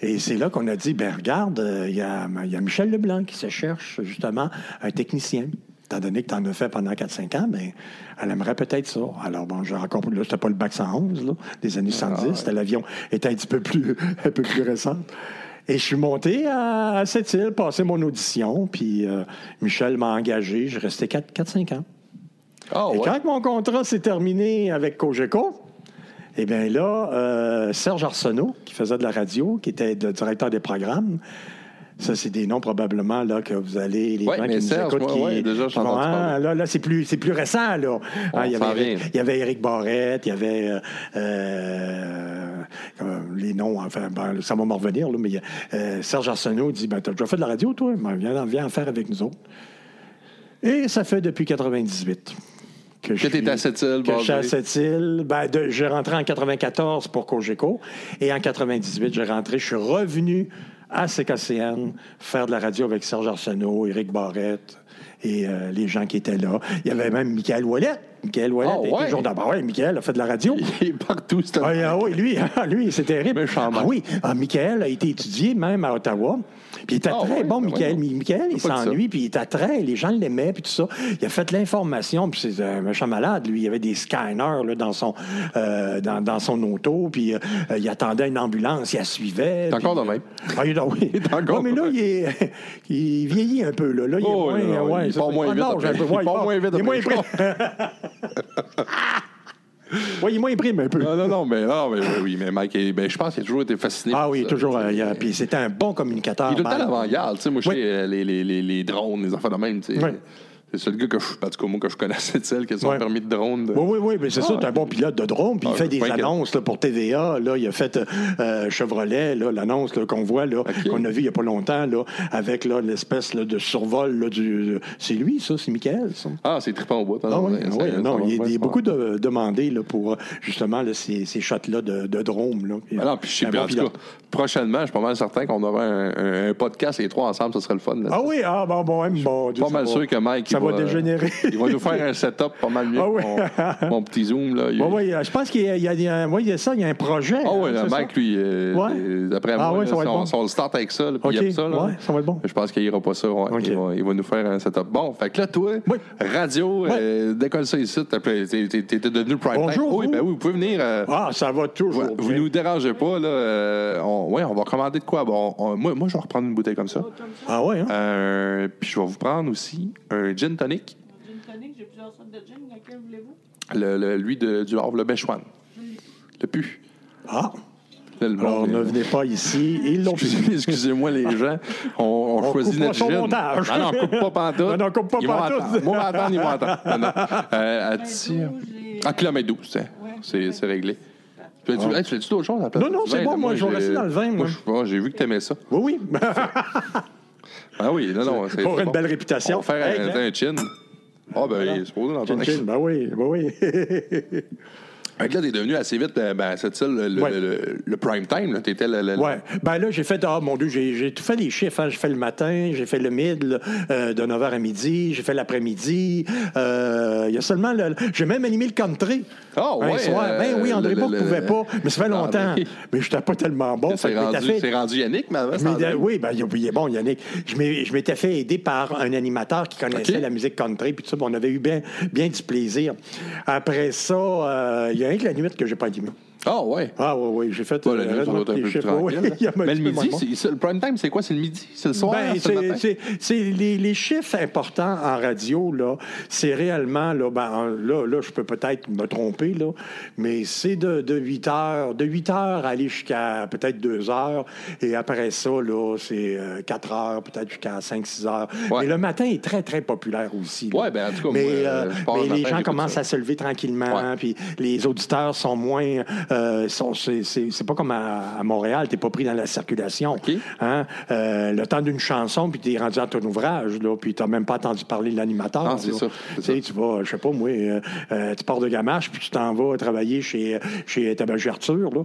et c'est là qu'on a dit, ben regarde, euh, il y, a, il y a Michel Leblanc qui se cherche justement un technicien. Étant donné que tu en as fait pendant 4-5 ans, ben, elle aimerait peut-être ça. Alors, bon, j'ai encore, là, c'était pas le bac 111, là, des années 70, c'était l'avion était un petit peu plus, [laughs] un peu plus récent. Et je suis monté à, cette île, passé mon audition, puis euh, Michel m'a engagé. J'ai resté 4-5 ans. Ah Et ouais. quand mon contrat s'est terminé avec Cogeco, eh bien là, euh, Serge Arsenault, qui faisait de la radio, qui était le directeur des programmes, ça, c'est des noms probablement là, que vous allez, les Ouais, gens qui nous Serge, écoutent, moi, qui ouais, déjà, parler. là, là c'est plus, plus récent. Là. Hein, il, y avait, il y avait Éric Barrette, il y avait euh, euh, les noms, enfin, ben, ça va me revenir, là, mais euh, Serge Arsenault dit ben, Tu as déjà fait de la radio, toi? Ben, viens, viens en faire avec nous autres. Et ça fait depuis 98 que, Que à Sept-Îles, que je suis à. Sept-Îles. Ben, j'ai rentré en 94 pour Cogeco. Et en 98, j'ai rentré. Je suis revenu à CKCN faire de la radio avec Serge Arsenault, Éric Barrette et euh, les gens qui étaient là. Il y avait même Michael Ouellet. Michael Ouellet Ah, ouais? toujours d'abord. Oui, Michael a fait de la radio. Il est partout, c'est Ah, ah oui, lui, [laughs] lui c'est terrible. Méchant Ah oui, ah, Michael a été étudié même à Ottawa. Puis il était Ah, très bon, ben Michael. Michael, il s'ennuie, puis il était très... Les gens l'aimaient, puis tout ça. Il a fait l'information, puis c'est un méchant malade. Lui, il avait des scanners là, dans, son, euh, dans, dans son auto, puis euh, il attendait une ambulance, il la suivait. T'es encore de même. Ah, il est, oui. [laughs] est encore Ouais, mais là, il, est, [laughs] il vieillit un peu. Là, là il est Oh, moins... ouais, il part moins ah, vite Il part moins vite Il est moins [laughs] [laughs] Ouais, il moins prime un peu. Non, non, non, mais, non, mais oui, oui, mais Mike, ben, je pense qu'il a toujours été fasciné. Ah oui, ça. toujours. euh, puis c'était un bon communicateur. Il est tout le temps sais, moi, je Oui. sais, euh, les, les, les, les drones, les enfants de même. tu sais. Oui. C'est le gars que je, en tout cas, moi, que je connaissais celle qui a son Ouais. permis de drone. de- Oui, oui, oui, mais c'est ça, Ah. c'est un bon pilote de drone, puis il Ah, fait des annonces là, pour TVA. Là, il a fait euh, Chevrolet, l'annonce qu'on voit, là, qu'on a vu il n'y a pas longtemps, là, avec là, l'espèce là, de survol là, du. C'est lui, ça, c'est Michael, ça? Ah, c'est trippant au bout. Ah oui, oui, non, ça il y a ça beaucoup de demandés là, pour euh, justement là, ces, ces shots-là de, de drone. Là. Ah non, puis je sais bon En tout cas, prochainement, je suis pas mal certain qu'on aura un, un- un podcast, les trois ensemble, ça serait le fun. là. Ah oui, ah bon, bon, bon Dieu, pas ça mal sûr que Mike. Ça il va dégénérer. [laughs] Il va nous faire un setup pas mal mieux Ah oui. que mon, mon petit Zoom. Là. Il- Oui, oui, euh, je pense qu'il y a, il y a- il y a- oui, il y a ça, il y a un projet. Ah oui, hein, le ça? lui, euh, Ouais. euh, d'après Ah moi, là, ça va être si on, bon. si on le start avec ça, puis il aime ça, là, ouais, ça va être bon. je pense qu'il ira pas ça. Il, va, il va nous faire un setup. Bon, fait que là, toi, radio, euh, décolle ça ici, t'es devenu le prime time. Bonjour, Oui, vous. ben oui, vous pouvez venir. euh, Ah, ça va toujours. vous bien. nous dérangez pas, là. euh, on, ouais, on va commander de quoi? Bon, on- moi, moi, je vais reprendre une bouteille comme ça. Ah ouais, hein? Euh, puis je vais vous prendre aussi un gin tonic, Gin tonic, j'ai plusieurs sortes de gin. Laquelle voulez-vous? le, le- lui de, du Havre, le Béchouane. Le pu. Ah, le alors ne venez pas ici. Ils l'ont Excusez- Excusez-moi, les gens. On, on On choisit coupe pas notre son gin. montage. Non, non, on coupe pas pantoute. Non, non, coupe pas Ils pantoute. entendre. Moi, on va entendre, ils vont entendre. Non, non. Euh, à tir- Ah, kilomètre 12, tiens. Ouais. C'est c'est réglé. Tu fais-tu hey, tu fais-tu d'autres choses à la place? Non, non, c'est bon, moi, je vais rester dans le vin, moi. moi, J'ai vu que t'aimais ça. Oui, oui. [laughs] Ah oui, non, non. c'est- Pour une bon. belle réputation. On va faire Hey, un, un chin. Ah, ben, il est supposé Chin Chin, ben oui, ben oui. [laughs] Fait que là, t'es devenu assez vite, euh, ben, c'est ça, le, le, Ouais. le- le prime time, là. T'étais le. Ouais. Ben là, j'ai fait, ah mon Dieu, j'ai j'ai tout fait les chiffres. hein. J'ai fait le matin, j'ai fait le mid, là, euh, de 9h à midi, j'ai fait l'après-midi. Euh, Il y a seulement le. J'ai même animé le country. Ah, Un ouais, soir. ben oui, André Bourg le- pouvait pas, mais ça fait [laughs] Ah, longtemps. Mais je n'étais pas tellement bon. C'est fait rendu, fait- c'est rendu Yannick, mais oui, ben, il est bon, Yannick. Je m'ai- je m'étais fait aider par un animateur qui connaissait la musique country, puis tout ça, on avait eu bien, bien du plaisir. Après ça, il y a un que la nuit que j'ai pas animé. Ah, ouais. Ah oui, oui, j'ai fait doit être un les peu plus chiffres, oui, tranquille. [laughs] il y a un Mais le midi, bon. c'est- c'est- le prime time, c'est quoi? C'est le midi? C'est le soir? Ben, c'est le c'est- matin? c'est c'est les, les chiffres importants en radio, là, c'est réellement, là, ben, en- là, là, je peux peut-être me tromper, là, mais c'est de, de 8 heures, de 8 heures à aller jusqu'à peut-être 2 heures, et après ça, là, c'est euh, 4 heures, peut-être jusqu'à 5-6 heures. Ouais. Mais le matin est très, très populaire aussi. Ouais, ben, en tout cas, mais moi, euh, euh, je mais le les matin, gens j'écoute commencent ça. à se lever tranquillement, Ouais. puis les auditeurs sont moins... euh, c'est- pas comme à, à Montréal, t'es pas pris dans la circulation. Hein? Euh, le temps d'une chanson, puis tu es rendu à ton ouvrage, là, puis tu n'as même pas entendu parler de l'animateur. Ah, c'est ça, Tu vas, je sais pas, moi, euh, tu pars de Gamache, puis tu t'en vas travailler chez, chez Tabagie Arthur. Là.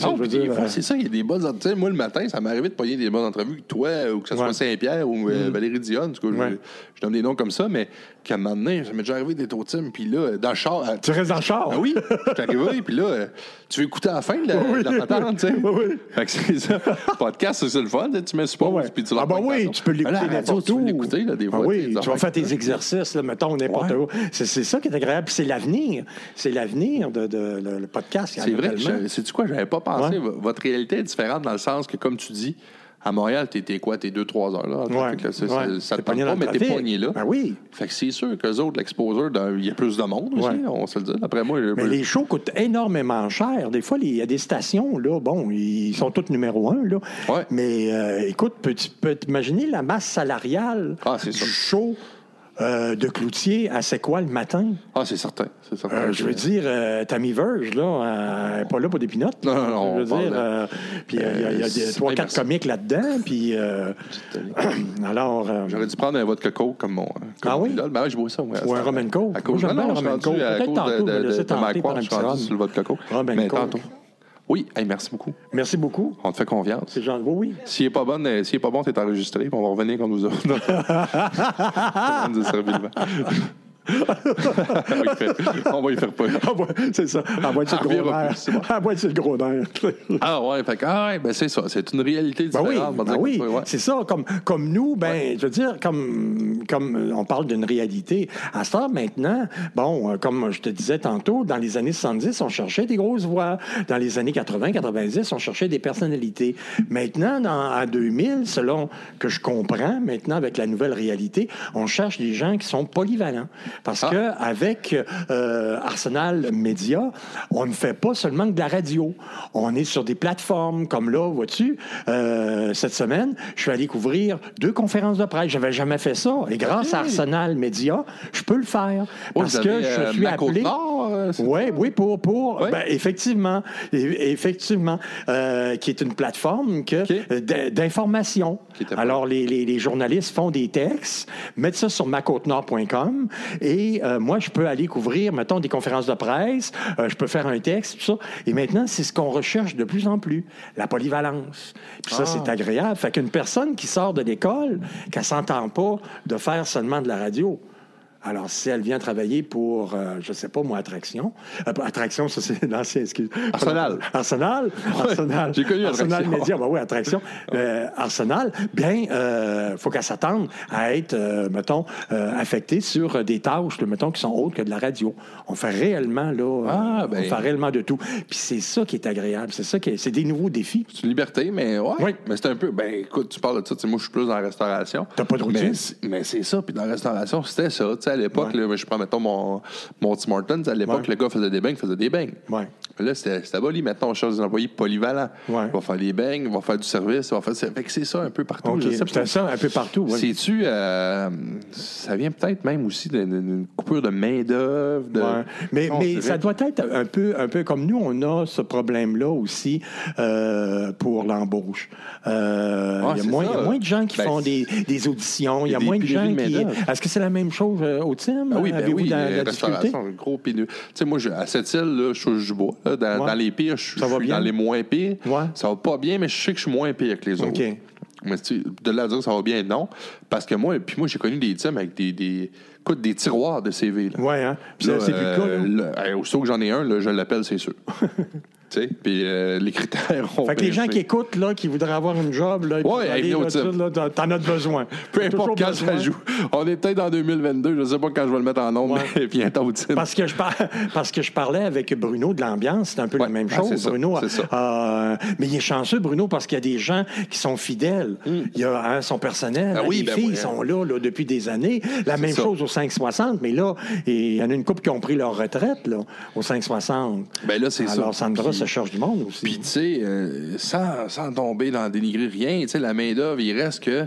Non, c'est ça, il y a des bonnes. Sais, moi, le matin, ça m'est arrivé de pogner des bonnes entrevues que toi, ou que ce soit Ouais. Saint-Pierre ou euh, Valérie Dionne. En tout cas, je- Ouais. Je, donne des noms comme ça, mais qu'à un moment donné, ça m'est déjà arrivé d'être au team, puis là, dans le char. euh, tu restes dans le char. Ah oui, je suis arrivé, puis là, euh, tu veux écouter à la fin de la, Oui, la patente, tu sais. oui, oui. Fait que c'est ça. Podcast, c'est le fun, tu mets Ouais, ouais. puis tu ah, ben oui, tu peux l'écouter n'importe tu où. peux l'écouter, là, des Ah fois. oui, des tu vas faire tes exercices, là, mettons, n'importe Ouais. où. C'est c'est ça qui est agréable. Puis c'est l'avenir. C'est l'avenir de, de- le, le podcast. C'est vrai, c'est-tu quoi, j'avais pas pensé. Ouais. Votre réalité est différente dans le sens que, comme tu dis, à Montréal, t'es quoi, t'es 2-3 heures là. Ouais, c'est- Ça te pogné pas, mais t'es pogné là. Ben oui. Fait que c'est sûr qu'eux autres, l'exposure, d'un- il y a plus de monde aussi, Ouais. on se le dit. Après moi, Mais les shows coûtent énormément cher. Des fois, il y a des stations, là, bon, ils sont tous numéro un, là. Mais euh, écoute, peux- tu peux t'imaginer la masse salariale Ah, du ça. show euh, de Cloutier à C'est quoi le matin? Ah, c'est certain. Certain. Euh, je veux dire, euh, Tammy Verge, là, euh, elle n'est pas là pour des pinottes. Non, non, non, Je veux on dire, de- euh, puis euh, il y a- a, trois, quatre comiques là-dedans, puis euh, [clears throat] alors... euh, J'aurais dû prendre un vodka coke comme mon. Comme Ah oui? idole. Ben ouais, je bois ça, à Ou un and coke. À cause, Moi, non, non, rendu coke. Peut-être tantôt, de, de, de, de tenter Mike Ward, je suis rendu sur le vodka coke. Rum and Mais tantôt. Oui, hey, merci beaucoup. Merci beaucoup. On te fait confiance. C'est genre, oui, oui. S'il est pas bon, euh, s'il est pas bon, t'es enregistré, puis on va revenir quand nous autres. [laughs] [laughs] [laughs] on va y faire-. Ah, ouais, c'est ça. Envoie Ça le gros reviendra nerf. bon. Envoie le gros nerf. Ah ouais, fait que, ah ouais, ben c'est ça. C'est une réalité Ben oui, différente. ben oui, ça, ouais. c'est ça. Comme, comme nous, ben, je veux dire, comme, comme on parle d'une réalité. À ce temps maintenant, bon, euh, comme je te disais tantôt, dans les années 70, on cherchait des grosses voix. Dans les années 80, 90, on cherchait des personnalités. Maintenant, dans, en 2000, selon que je comprends, maintenant avec la nouvelle réalité, on cherche des gens qui sont polyvalents. Parce Ah. que avec euh, Arsenal Média, on ne fait pas seulement de la radio. On est sur des plateformes comme là, vois-tu, euh, cette semaine, je suis allé couvrir deux conférences de presse. J'avais jamais fait ça. Et grâce à Arsenal Média, je peux le faire. Oh, parce que je euh, suis appelé. Oui, oui, pour, pour Ouais. ben, effectivement, effectivement, qui est une plateforme que, d'information. Alors, les, les- les journalistes font des textes, mettent ça sur macôtenord.com et euh, moi, je peux aller couvrir, mettons, des conférences de presse, euh, je peux faire un texte, tout ça. Et maintenant, c'est ce qu'on recherche de plus en plus, la polyvalence. Puis ça, Ah. c'est agréable. Fait qu'une personne qui sort de l'école, qu'elle s'entend pas de faire seulement de la radio, alors, si elle vient travailler pour, euh, je sais pas moi, Attraction, euh, Attraction, ça c'est l'ancien, excuse. Arsenal. Arsenal? Arsenal. j'ai connu Arsenal. Média, ben oui, Attraction. Euh, Arsenal, bien, euh, faut qu'elle s'attende à être, mettons, affectée sur des tâches, mettons, qui sont autres que de la radio. On fait réellement, là, Ah, ben. on fait réellement de tout. Puis c'est ça qui est agréable, c'est ça qui est, c'est des nouveaux défis. C'est une liberté, mais ouais. Oui. Mais c'est un peu. Ben, écoute, tu parles de ça. Moi, je suis plus dans la restauration. T'as pas de routine? Mais c'est- Mais c'est ça. Puis dans la restauration, c'était ça. Tu à l'époque, Ouais. je prends, mettons, mon, mon Tim Hortons. À l'époque, Ouais. le gars faisait des beignes, faisait des beignes. Ouais. Là, c'était aboli. Maintenant, on cherche des employés polyvalents. On va faire les beignes, on va faire du service, on va faire. Fait que c'est ça un peu partout. C'était ça un peu partout. C'est-tu. euh, ça vient peut-être même aussi d'une- coupure de main-d'œuvre. de-. Mais, Non, mais c'est ça doit être un peu, un peu comme nous, on a ce problème-là aussi euh, pour l'embauche. Euh, Ouais, il, y a c'est moins, il de gens qui Ben, font des, des auditions. Il y a des moins de gens qui. Est-ce que c'est la même chose euh, TIM? Ah oui, ben oui, la, euh, la restauration, un gros. Tu sais, moi, je- à cette île, là, je bois. là. Dans, Ouais. dans les pires, je, suis dans les moins pires. Ouais. Ça va pas bien, mais je sais que je suis moins pire que les autres. Mais tu de là à dire que ça va bien, non. Parce que moi, puis moi, j'ai connu des teams avec des, des, écoute, des tiroirs de CV. Là. Oui, hein? Puis Là, ça, c'est plus le cas. euh, là. là, hey, aussitôt que j'en ai un, là, je l'appelle, c'est sûr. [laughs] tu sais, puis euh, les critères ont Fait que les gens qui écont, là, qui voudraient avoir une job, là, Ouais, t'en- as besoin. Peu importe quand ça joue. On est peut-être en 2022, je sais pas quand je vais le mettre en nombre, Ouais. mais [laughs] bientôt. Parce que, je par- parce que je parlais avec Bruno de l'ambiance, c'est un peu Ouais, la même ah, chose. ça, Bruno, euh, mais il est chanceux, Bruno, parce qu'il y a des gens qui sont fidèles. Il y a hein, son personnel, Hmm. Ah hein, oui, les ben filles oui, hein. sont là, là depuis des années. La même ça. chose au 560, mais là, il y en a une couple qui ont pris leur retraite là, au 560. Ben là, c'est ça. Alors, Sandra Puis- se cherche du monde aussi. Puis, tu sais, euh, sans, sans tomber dans dénigrer rien, tu sais, la main-d'œuvre, il reste que.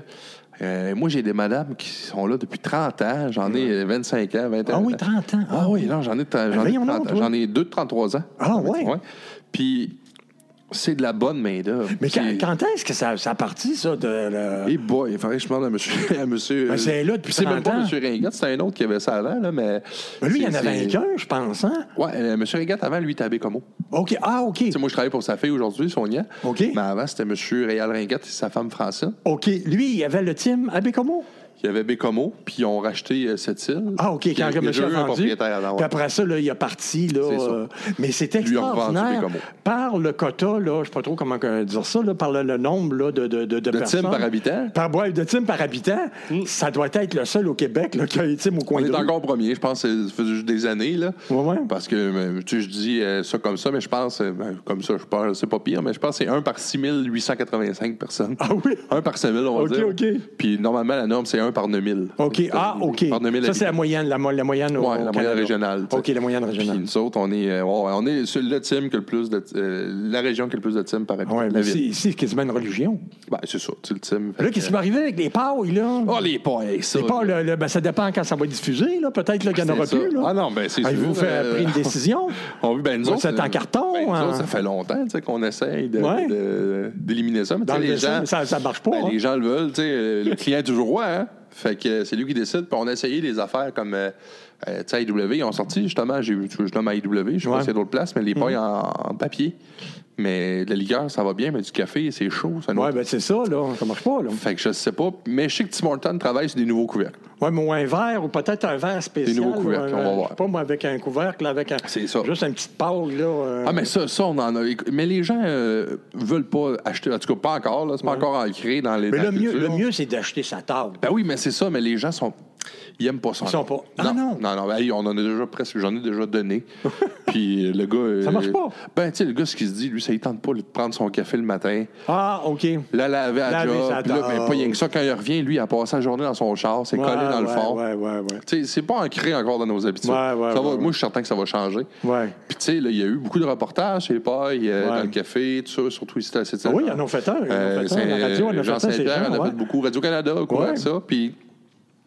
euh, moi, j'ai des madames qui sont là depuis 30 ans. J'en ai euh, 25 ans, 21 ah ans. oui, 30 ans. Ah oui, non, j'en ai, j'en ai, voyons 30 donc, ans. toi. J'en ai deux de 33 ans. Ah ouais? Puis, c'est de la bonne main-d'œuvre. Mais quand, est-ce que ça, ça a parti, ça, de... le- Eh boy, il faudrait que je demande à monsieur. [laughs] À monsieur Ben, c'est là depuis C'est même 30 pas monsieur Ringat, c'était un autre qui avait ça avant, là, mais. Ben, lui, il y en c'est- avait c'est- qu'un, je pense, hein? Ouais, euh, monsieur Ringat, avant, lui, était à Bécomo. OK. Ah, OK. Tu sais, moi, je travaille pour sa fille aujourd'hui, Sonia. OK. Mais avant, c'était monsieur Réal Ringat et sa femme Francine. OK. Lui, il y avait le team à Bécomo? Il y avait Bécomo, puis ils ont racheté euh, cette île. Ah, OK, quand il y a monsieur a un vendu. Puis après ça, là, il a parti. Là, euh, mais c'est Lui a revendu extraordinaire. Bécomo. Par le quota, là, je ne sais pas trop comment que- dire ça, là, par le, le nombre là, de, de, de, de De personnes. team par habitant? Par, ouais, de team par habitant. Ça doit être le seul au Québec là, qui a team au coin On de est rue. encore premier, je pense que ça fait juste des années. Là, Ouais, ouais. Parce que, euh, tu sais, je dis euh, ça comme ça, mais je pense, euh, ben, comme ça, je pense, c'est pas pire, mais je pense que c'est 1 par 6885 personnes. Ah oui? 1 par 5000, on va OK, dire. OK. Puis normalement, la norme, c'est 1 par 9000. OK. Ah, OK. Par 9000 Ça, c'est la moyenne, la, mo- la moyenne au, Ouais, au la moyenne Canada. régionale. tu. OK, la moyenne Puis régionale. nous autres, on est, euh, on est sur le team qui a le plus de. euh, la région qui a le plus de team par habitant. Ouais, la mais ville. c'est- quasiment une religion. Ben, c'est ça, c'est le team. Là, qu'est-ce qui va arriver avec les pailles, là? Oh, les pailles, ça. Les pailles, là, là, ben, ça dépend quand ça va être diffusé, là. Peut-être qu'il n'y en aura ça. plus, là. Ah non, ben, c'est sûr. Avez-vous euh, pris une décision? [laughs] On, ben, nous Ouais, autres, c'est en euh, carton, ben, nous hein? autres, ça fait longtemps tu sais, qu'on essaye d'éliminer ça. Mais tu les ça, gens, ça- ça marche pas, ben, hein? Les gens le veulent. tu sais, euh, Le client est toujours roi. Hein? Fait que euh, c'est lui qui décide. Puis on a essayé des affaires comme euh, euh, tu sais, IW. Ils ont sorti justement, j'ai vu, je nomme à IW, je sais Ouais. pas s'il y a d'autres places, mais les pailles en, en papier. Mais la liqueur, ça va bien, mais du café, c'est chaud. Oui, autre- ben c'est ça, là. Ça marche pas, là. Fait que je sais pas. Mais je sais que Tim Horton travaille sur des nouveaux couvercles. Oui, mais ou un verre, ou peut-être un verre spécial. Des nouveaux ou couvercles, un- on va je voir. sais pas, moi, avec un couvercle, là, avec un. C'est ça. Juste une petite pâle, là. euh, Ah, mais ça, ça, on en a. Mais les gens euh, veulent pas acheter. En tout cas, pas encore. là. C'est pas encore ancré dans les. Mais le mieux, le mieux, c'est d'acheter sa table. Ben oui, mais c'est ça, mais les gens sont. Ils aiment pas ça. Sont encore. pas- Ah, non. Non, non, ben, hey, on en a déjà presque. J'en ai déjà donné. [laughs] Puis euh, le gars. Ça euh, marche pas. Ben, tu sais, le gars, ce qu'il se dit, lui, ça ne tente pas de prendre son café le matin, Ah, OK. la laver à la job. là, ben, pas rien que ça. Quand il revient, lui, il a passé la journée dans son char, c'est collé Ouais, dans le fond. Ouais, ouais, ouais. Tu sais, c'est pas ancré encore dans nos habitudes. Ça va-. Moi, je suis certain que ça va changer. Ouais. Puis, tu sais, il y a eu beaucoup de reportages chez Paille, euh, dans le café, tout ça, surtout ici cette Ah oui, ils en ont fait un. Ils en Euh, ont fait un. La radio, on a Jean fait un, c'est Saint-Pierre en a fait beaucoup. Radio-Canada Ouais. ça. Puis,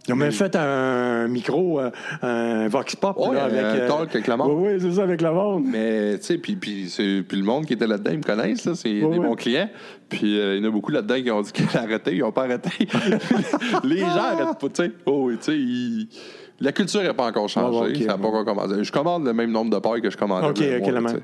Ils ont même fait un micro, euh, un Vox Pop. Ouais, là, avec, un talk avec monde. Oui, oui, c'est ça, avec le monde. mais, tu sais, puis, puis, c'est- puis le monde qui était là-dedans, ils me connaissent, là, c'est Ouais, des ouais. bons clients. Puis, euh, il y en a beaucoup là-dedans qui ont dit qu'ils arrêter, ils n'ont pas arrêté. [laughs] Les gens arrêtent pas, tu sais. Oh, tu sais, ils- La culture n'a pas encore changé, Ah, ok. ça n'a pas encore commencé. Je commande le même nombre de pailles que je commande. Ok, ok, la même.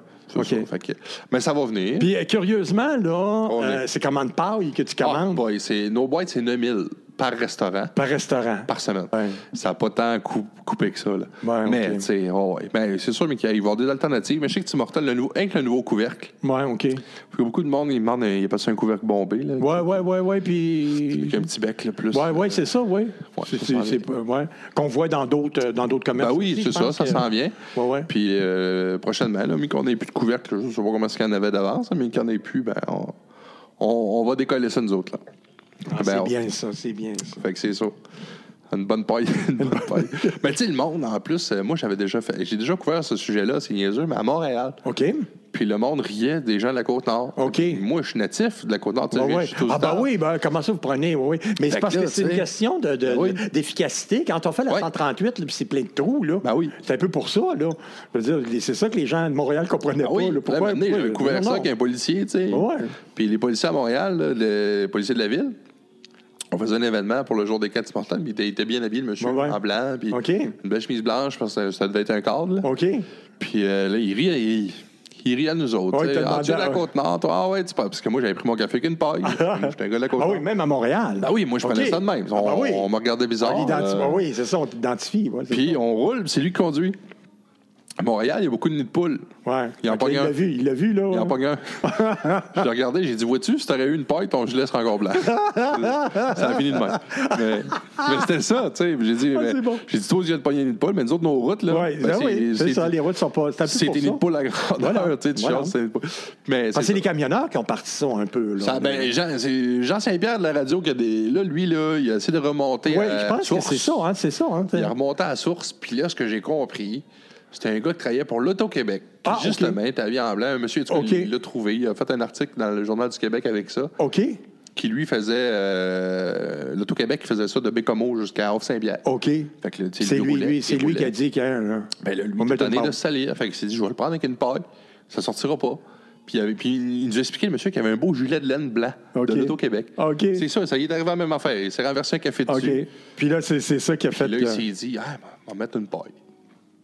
Mais ça va venir. Puis, euh, curieusement, là, euh, est- c'est commande paille que tu Ah, commandes boy, c'est- nos boîtes, c'est 9000 par restaurant. par restaurant. par semaine. Ouais. Ça n'a pas tant coup- coupé que ça. Là. Ouais, mais, tu sais, oh, ouais. Ben, c'est sûr mais qu'il va y avoir des alternatives. Mais je sais que Tim Hortons, le nouveau, que le nouveau couvercle. Ouais, OK. Parce que beaucoup de monde, ils demandent, il y a pas ça un couvercle bombé, là, Ouais, ouais, ouais, ouais. Puis. avec un petit bec, là, plus. Ouais, ouais, c'est ça, oui. Ouais, ouais. Qu'on voit dans d'autres euh, dans d'autres commerces. Ben oui, c'est ça, ça s'en vient. Ouais, ouais. Puis euh, prochainement, là, mais qu'on n'ait plus de couvercle, je ne sais pas comment est-ce qu'il y en avait d'avance, mais qu'il n'y en ait plus, ben, on, on- on va décoller ça, nous autres. Là. Ah, Ben, c'est bien ça, c'est bien ça. Fait que c'est ça. Une bonne paille. [laughs] Une bonne paille. Mais tu sais, le monde, en plus, euh, moi, j'avais déjà fait. J'ai déjà couvert ce sujet-là, c'est niaiseux, mais à Montréal. OK. Puis le monde riait des gens de la Côte-Nord. OK. Puis Moi, je suis natif de la Côte-Nord. tu sais, Ouais, je ouais. suis tout Ah, ben oui, ben, comment ça vous prenez? Oui, oui. Mais Fait c'est parce que là, que c'est tu une sais. question de- de- Oui. d'efficacité. Quand on fait la Ouais. 138, là, puis c'est plein de trous, là. Ben oui. C'est un peu pour ça, là. Je veux dire, c'est ça que les gens de Montréal comprenaient Ah oui, pas. là. là, Pourquoi? pourquoi- j'avais couvert non, ça non. avec un policier, tu sais. Ouais. Puis les policiers à Montréal, là, les policiers de la ville, on faisait un événement pour le jour des 4 mortels, puis il était, il était bien habillé, le monsieur, Ouais, ouais. en blanc, puis une belle chemise blanche, parce que ça devait être un cadre, là. OK. Puis euh, là, il riait, il, il riait à nous autres. Ouais, ah, tu es de la Côte-Nord, toi? Ah ouais, tu pas. Parce que moi, j'avais pris mon café avec une paille. [laughs] J'étais un gars de la Ah Côte-Nord. oui, même à Montréal. Ben oui, moi, je OK. prenais ça de même. On, Ah, ben oui. on me regardait bizarre. Euh, ah oui, c'est ça, on t'identifie. Puis on roule, c'est lui qui conduit. À Montréal, il y a beaucoup de nids de poules. Ouais. il en. Il l'a vu, il l'a vu, là. Il en pogne un. [laughs] je l'ai regardé, j'ai dit Vois-tu, si t'aurais eu une paille, ton gilet serait encore blanc. [laughs] ça a fini de même. Mais, mais c'était ça, tu sais. J'ai dit, Ah, mais- bon. j'ai dit Toi, tu viens de pogner une nid de poule, mais nous autres, nos routes, là. Ouais, ben, ben oui, c'est ça, les routes sont pas. C'est des nids de poules à grandeur, Voilà. tu sais, Voilà. poules. Mais que c'est les camionneurs qui ont parti ça un peu. Là. ça, ben, Jean, c'est Jean Saint-Pierre de la radio qui a des. Là, lui, là, il a essayé de remonter oui, je pense que c'est ça, hein, c'est ça. Hein, Il a remonté à la source, puis là, ce que j'ai compris, c'était un gars qui travaillait pour l'Auto-Québec. Ah, justement, ok. il était en blanc. Un monsieur, en tout cas, Ok. il l'a trouvé. Il a fait un article dans le Journal du Québec avec ça, OK, qui lui faisait. euh, L'Auto-Québec faisait ça de Bécomo jusqu'à Saint-Pierre. OK. Que C'est lui, lui, c'est qui a dit qu'il y a un. Ben là, lui, On il tanné de salir. Fait qu'il s'est dit, je vais le prendre avec une paille. Ça sortira pas. Puis, il, nous a expliqué, le monsieur, qu'il avait un beau gilet de laine blanc de l'Auto-Québec. OK. C'est ça, ça y est arrivé à la même affaire. Il s'est renversé un café OK. dessus. Puis là, c'est ça qui a fait. Puis là, il que- s'est dit, ah, on va mettre une paille.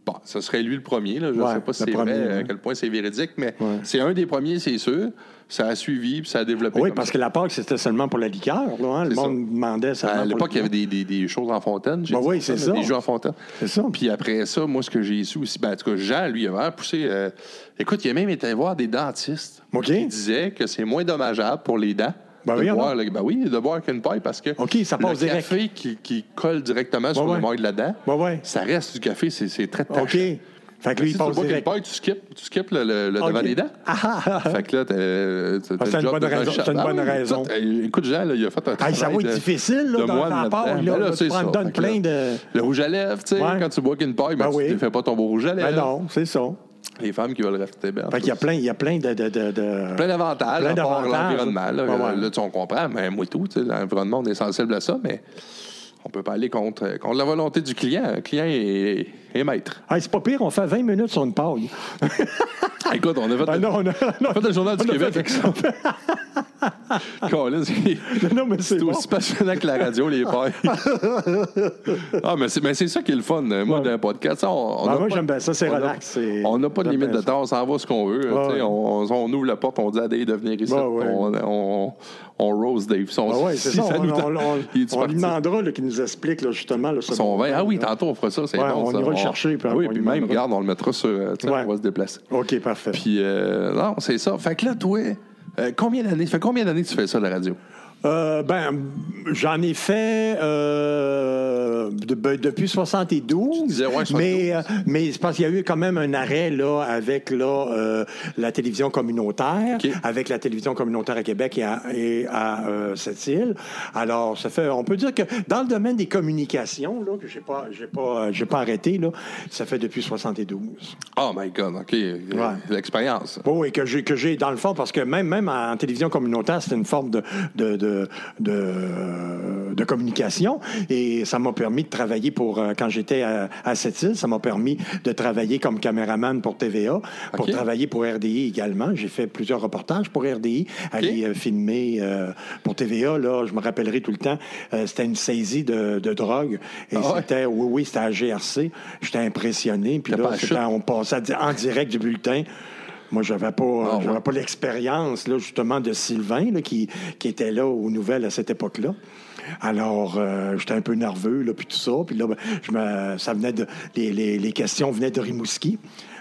Bon, ce serait lui le premier. Là. Je ne Ouais, sais pas si c'est vrai, ouais. à quel point c'est véridique, mais Ouais. c'est un des premiers, c'est sûr. Ça a suivi, puis ça a développé. Oui, parce ça. que la Pâque, c'était seulement pour la liqueur. Là, hein. Le monde demandait ça. À l'époque, il y avait des, des- des choses en fontaine. Ben oui, c'est ça. Des jeux en fontaine. C'est ça. Puis après ça, moi, ce que j'ai su aussi, ben, en tout cas, Jean, lui, il a vraiment poussé. euh, écoute, il a même été voir des dentistes OK. qui disaient que c'est moins dommageable pour les dents. Ben de oui, boire, le- ben oui, de boire qu'une paille parce que OK, ça passe le direct. café qui, qui colle directement sur Ouais, le de la dent, Ouais, ça reste du café, c'est très tachant. OK. Fait que lui, si il tu passe qu'une direct. paille, tu skippes, tu skippes le, le- le OK. devant des dents. Ah, ah, ah. Fait que là, t'as- le une bonne raison- c'est une Ah bonne raison. écoute, Jean, là, il a fait un travail ça va être de- difficile, là, de dans la part. Là, Ben là, tu prends donne plein de. Le rouge à lèvres, tu sais, quand tu bois qu'une paille, ben, Ben tu ne fais pas ton beau rouge à Ben lèvres. non, c'est ça. Les femmes qui veulent rester belles. Fait qu'il y a plein, il y a plein de. de, de, de- Plein d'avantages, Plein d'avantages. l'environnement. Là, Ouais, ouais. Là, tu on comprend, mais moi et tout, tu sais, l'environnement, on est sensible à ça, mais on peut pas aller contre, contre la volonté du client. Le client est, est maître. Hey, c'est pas pire, on fait 20 minutes sur une paille. [laughs] Écoute, on a fait, Ben le, non, on a, [laughs] on a fait le journal du Québec. fait- [laughs] Colin, c'est- Non, mais c'est c'est bon. aussi passionnant que la radio, les pailles. ah, mais c'est, mais c'est ça qui est le fun. Moi, Ouais. d'un podcast, on, on Ben, moi, pas- j'aime bien ça, c'est on relax, On n'a pas de limite de temps, on s'en va ce qu'on veut. Ouais, on, on ouvre la porte, on dit à Dave de venir ici. Ouais. On, on, rose Dave. Son, Ah ouais, c'est si ça. On, nous on, on- on lui demandera qu'il nous explique là, justement. Là, ce Son vin. Ah oui, tantôt, on fera ça. C'est Ouais, bon, on ça. ira le chercher, puis oui, puis même, regarde, on le mettra sur. euh, Ouais. On va se déplacer. OK, parfait. Puis, euh, non, c'est ça. Fait que là, toi, euh, combien d'années, fait combien d'années tu fais ça, la radio? Euh, ben, j'en ai fait euh, de- ben, depuis 72. disais, ouais, 72. Mais, euh, mais c'est parce qu'il y a eu quand même un arrêt là, avec là, euh, la télévision communautaire, avec la télévision communautaire à Québec et à, et à euh, Sept-Îles. Alors, ça fait, on peut dire que dans le domaine des communications, là, que j'ai pas, j'ai pas, j'ai pas arrêté, là, ça fait depuis 72. Oh my God, OK. L'expérience. Oui, oui, que j'ai, que j'ai dans le fond, parce que même, même en télévision communautaire, c'était une forme de, de, de, de, de communication. Et ça m'a permis de travailler pour, euh, quand j'étais à, à Sept-Îles, ça m'a permis de travailler comme caméraman pour TVA, pour travailler pour RDI également. J'ai fait plusieurs reportages pour RDI, aller euh, filmer euh, pour TVA. Là, je me rappellerai tout le temps, c'était une saisie de, de drogue. Et Ah ouais? c'était, oui, oui, c'était à GRC. J'étais impressionné. Puis là, pas on passait en direct du bulletin. Moi, j'avais pas, Ah, ouais. j'avais pas l'expérience, là, justement, de Sylvain, là, qui, qui était là aux nouvelles à cette époque-là. Alors, euh, j'étais un peu nerveux, là, puis tout ça. Puis là, ben, je me, ça de, les questions venaient de Rimouski.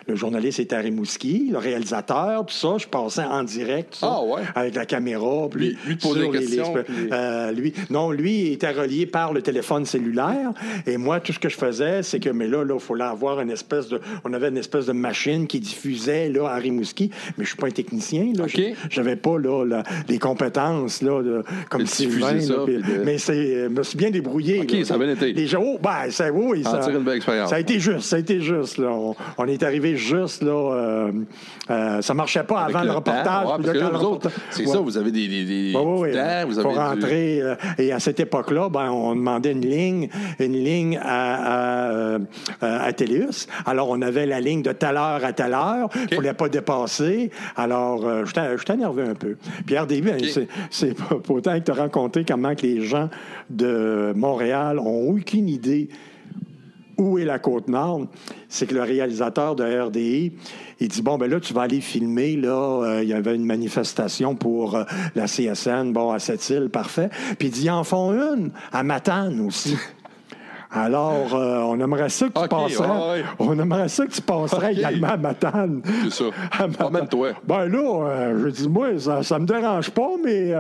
Le journaliste était à Rimouski, le réalisateur, tout ça. Je passais en direct, tout ça, Ah, ouais. avec la caméra. Puis Lui- lui te posait sur des questions, les- puis- euh, lui, non, lui il était relié par le téléphone cellulaire. Et moi, tout ce que je faisais, c'est que, mais là, là, il fallait avoir une espèce de, on avait une espèce de machine qui diffusait là à Rimouski. Mais je suis pas un technicien, là. OK. J'ai- J'avais pas là les compétences là de, comme Sylvain. ça, là, puis- puis de- Mais c'est, je me suis bien débrouillé. OK, là. ça a bien été. Les gens, oh, ben, ça, oui, ça, une belle expérience. ça a été juste, ça a été juste. Là. On, on est arrivé juste là. Euh, euh, ça marchait pas Avec avant le, reportage. ouais, parce que là, vous autres, c'est Ouais. ça, vous avez des, des, des Oui, du vous avez du- rentrer. euh, et à cette époque-là, ben, on demandait une ligne, une ligne à, à, euh, à Téléus. Alors, on avait la ligne de telle heure à telle heure. Il ne fallait pas dépasser. Alors, euh, j'étais énervé un peu. Puis RDB, ben, c'est- pas autant que tu as rencontré comment que les gens de Montréal ont aucune idée où est la Côte-Nord, c'est que le réalisateur de RDI, il dit, bon, ben là, tu vas aller filmer, là, euh, il y avait une manifestation pour euh, la CSN, bon, à cette île, parfait. Puis il dit, ils en font une à Matane aussi. Alors, euh, on aimerait ça que tu OK, passerais. ouais, ouais. On aimerait ça que tu passerais également à Matane. C'est ça. Promène-toi. Ben là, je dis, moi, ça, ça me dérange pas, mais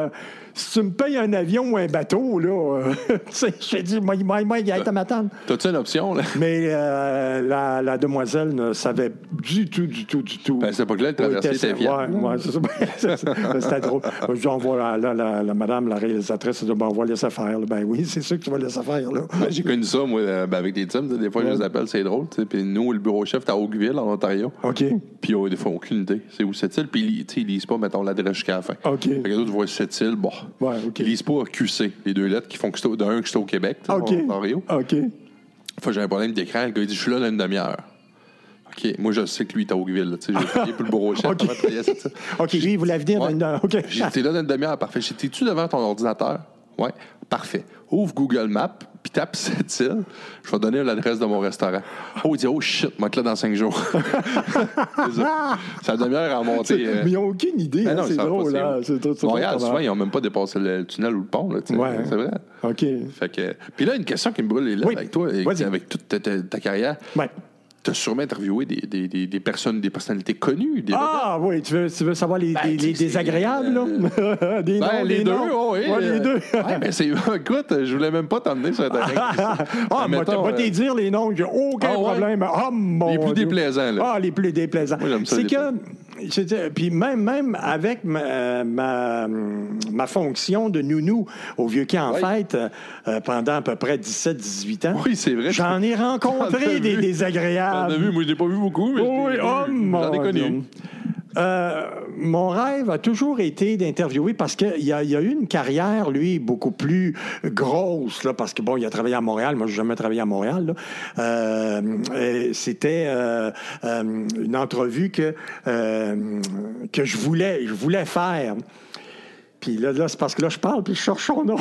si tu me payes un avion ou un bateau, là, euh, [laughs] tu sais, je te dis, moi, moi, moi, il y a à Matane. T'as-tu une option, là? Mais euh, la, la demoiselle ne savait du tout, du tout, du tout. Ben, à cette époque-là, elle Où traversait ses c'est. C'est ça. [laughs] Ben, C'était drôle. J'envoie la, la, la, la madame, la réalisatrice, elle dit, ben, on va laisser faire. là. Ben oui, c'est sûr que tu vas laisser faire. Là. Ben, J'ai connu ça, moi, euh, ben, avec des teams. Des fois, je les appelle, c'est drôle. Puis nous, le bureau chef, est à Oakville, en Ontario. OK. Puis oh, des fois, aucune idée. C'est où cette île. Puis ils lisent pas, mettons, l'adresse jusqu'à la fin. OK. Fait que d'autres voient cette île, bon. Ouais. Ils lisent pas QC, les deux lettres qui font que d'un qui c'est au Québec, OK. en Ontario. OK. J'ai un problème d'écran. Le gars, il dit, je suis là dans une demi-heure. OK. Moi, je sais que lui, il est à Oakville. J'ai payé pour le bureau chef. [laughs] OK. lui, il voulait venir Ouais. dans une... OK. J'étais là dans une demi-heure, parfait. J'étais-tu devant ton ordinateur? Ouais, parfait. Ouvre Google Maps, puis tape cette île. Je vais donner l'adresse de mon restaurant. Oh, il dit, oh shit, moi, être là dans cinq jours. [laughs] c'est ça. La demi-heure à monter. euh, Mais ils n'ont aucune idée. ben hein, c'est drôle. là. c'est Montréal, souvent, ils n'ont même pas dépassé le tunnel ou le pont. Là. Ouais. C'est vrai. OK. Fait que, puis là, une question qui me brûle les lèvres Oui. avec toi, et avec toute ta, ta- ta carrière. Ouais. Tu as sûrement interviewé des, des, des, des personnes, des personnalités connues. Des Ah oui, tu veux, tu veux savoir les, Ben, les- désagréables, là? [laughs] des Ben, noms, les deux, oh, oui. Ouais, les deux. [laughs] Ouais, ben, c'est, [laughs] écoute, je voulais même pas t'emmener sur terrain. Ah, moi, Mettons, moi, euh, dire les noms, j'ai aucun Ah ouais? problème. Ah, mon Les plus Dieu. déplaisants, là. Ah, les plus déplaisants. C'est que, puis même, même avec ma, ma, ma fonction de nounou au Vieux-Quai en Oui. fête, euh, pendant à peu près 17-18 ans, Oui, c'est vrai. j'en ai [laughs] rencontré des désagréables. J'en ai vu, moi, je l'ai pas vu beaucoup, mais je Oui, oh j'en ai connu. Euh, mon rêve a toujours été d'interviewer parce qu'il y, a- il y a eu une carrière, lui, beaucoup plus grosse, là, parce que, bon, il a travaillé à Montréal. Moi, je n'ai jamais travaillé à Montréal. Euh, C'était euh, une entrevue que, que je, voulais, je voulais faire. Puis là, là c'est parce que là, je parle, puis je cherche son nom.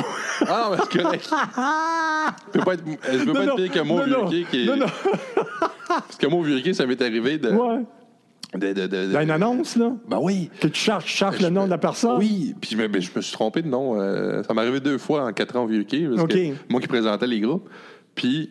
Ah, mais c'est correct. Je peux pas être, je peux Non, pas non. être pire que moi, qui est... Non, non. Parce que moi, ça m'est arrivé de... Ouais. De, de, de- Dans une annonce, là, Ben oui. que tu cherches, Je le nom me- de la personne? Oui, puis je me, ben, je me suis trompé de nom. euh, ça m'est arrivé deux fois en quatre ans au vieux quai. parce OK. que Moi qui présentais les groupes. Puis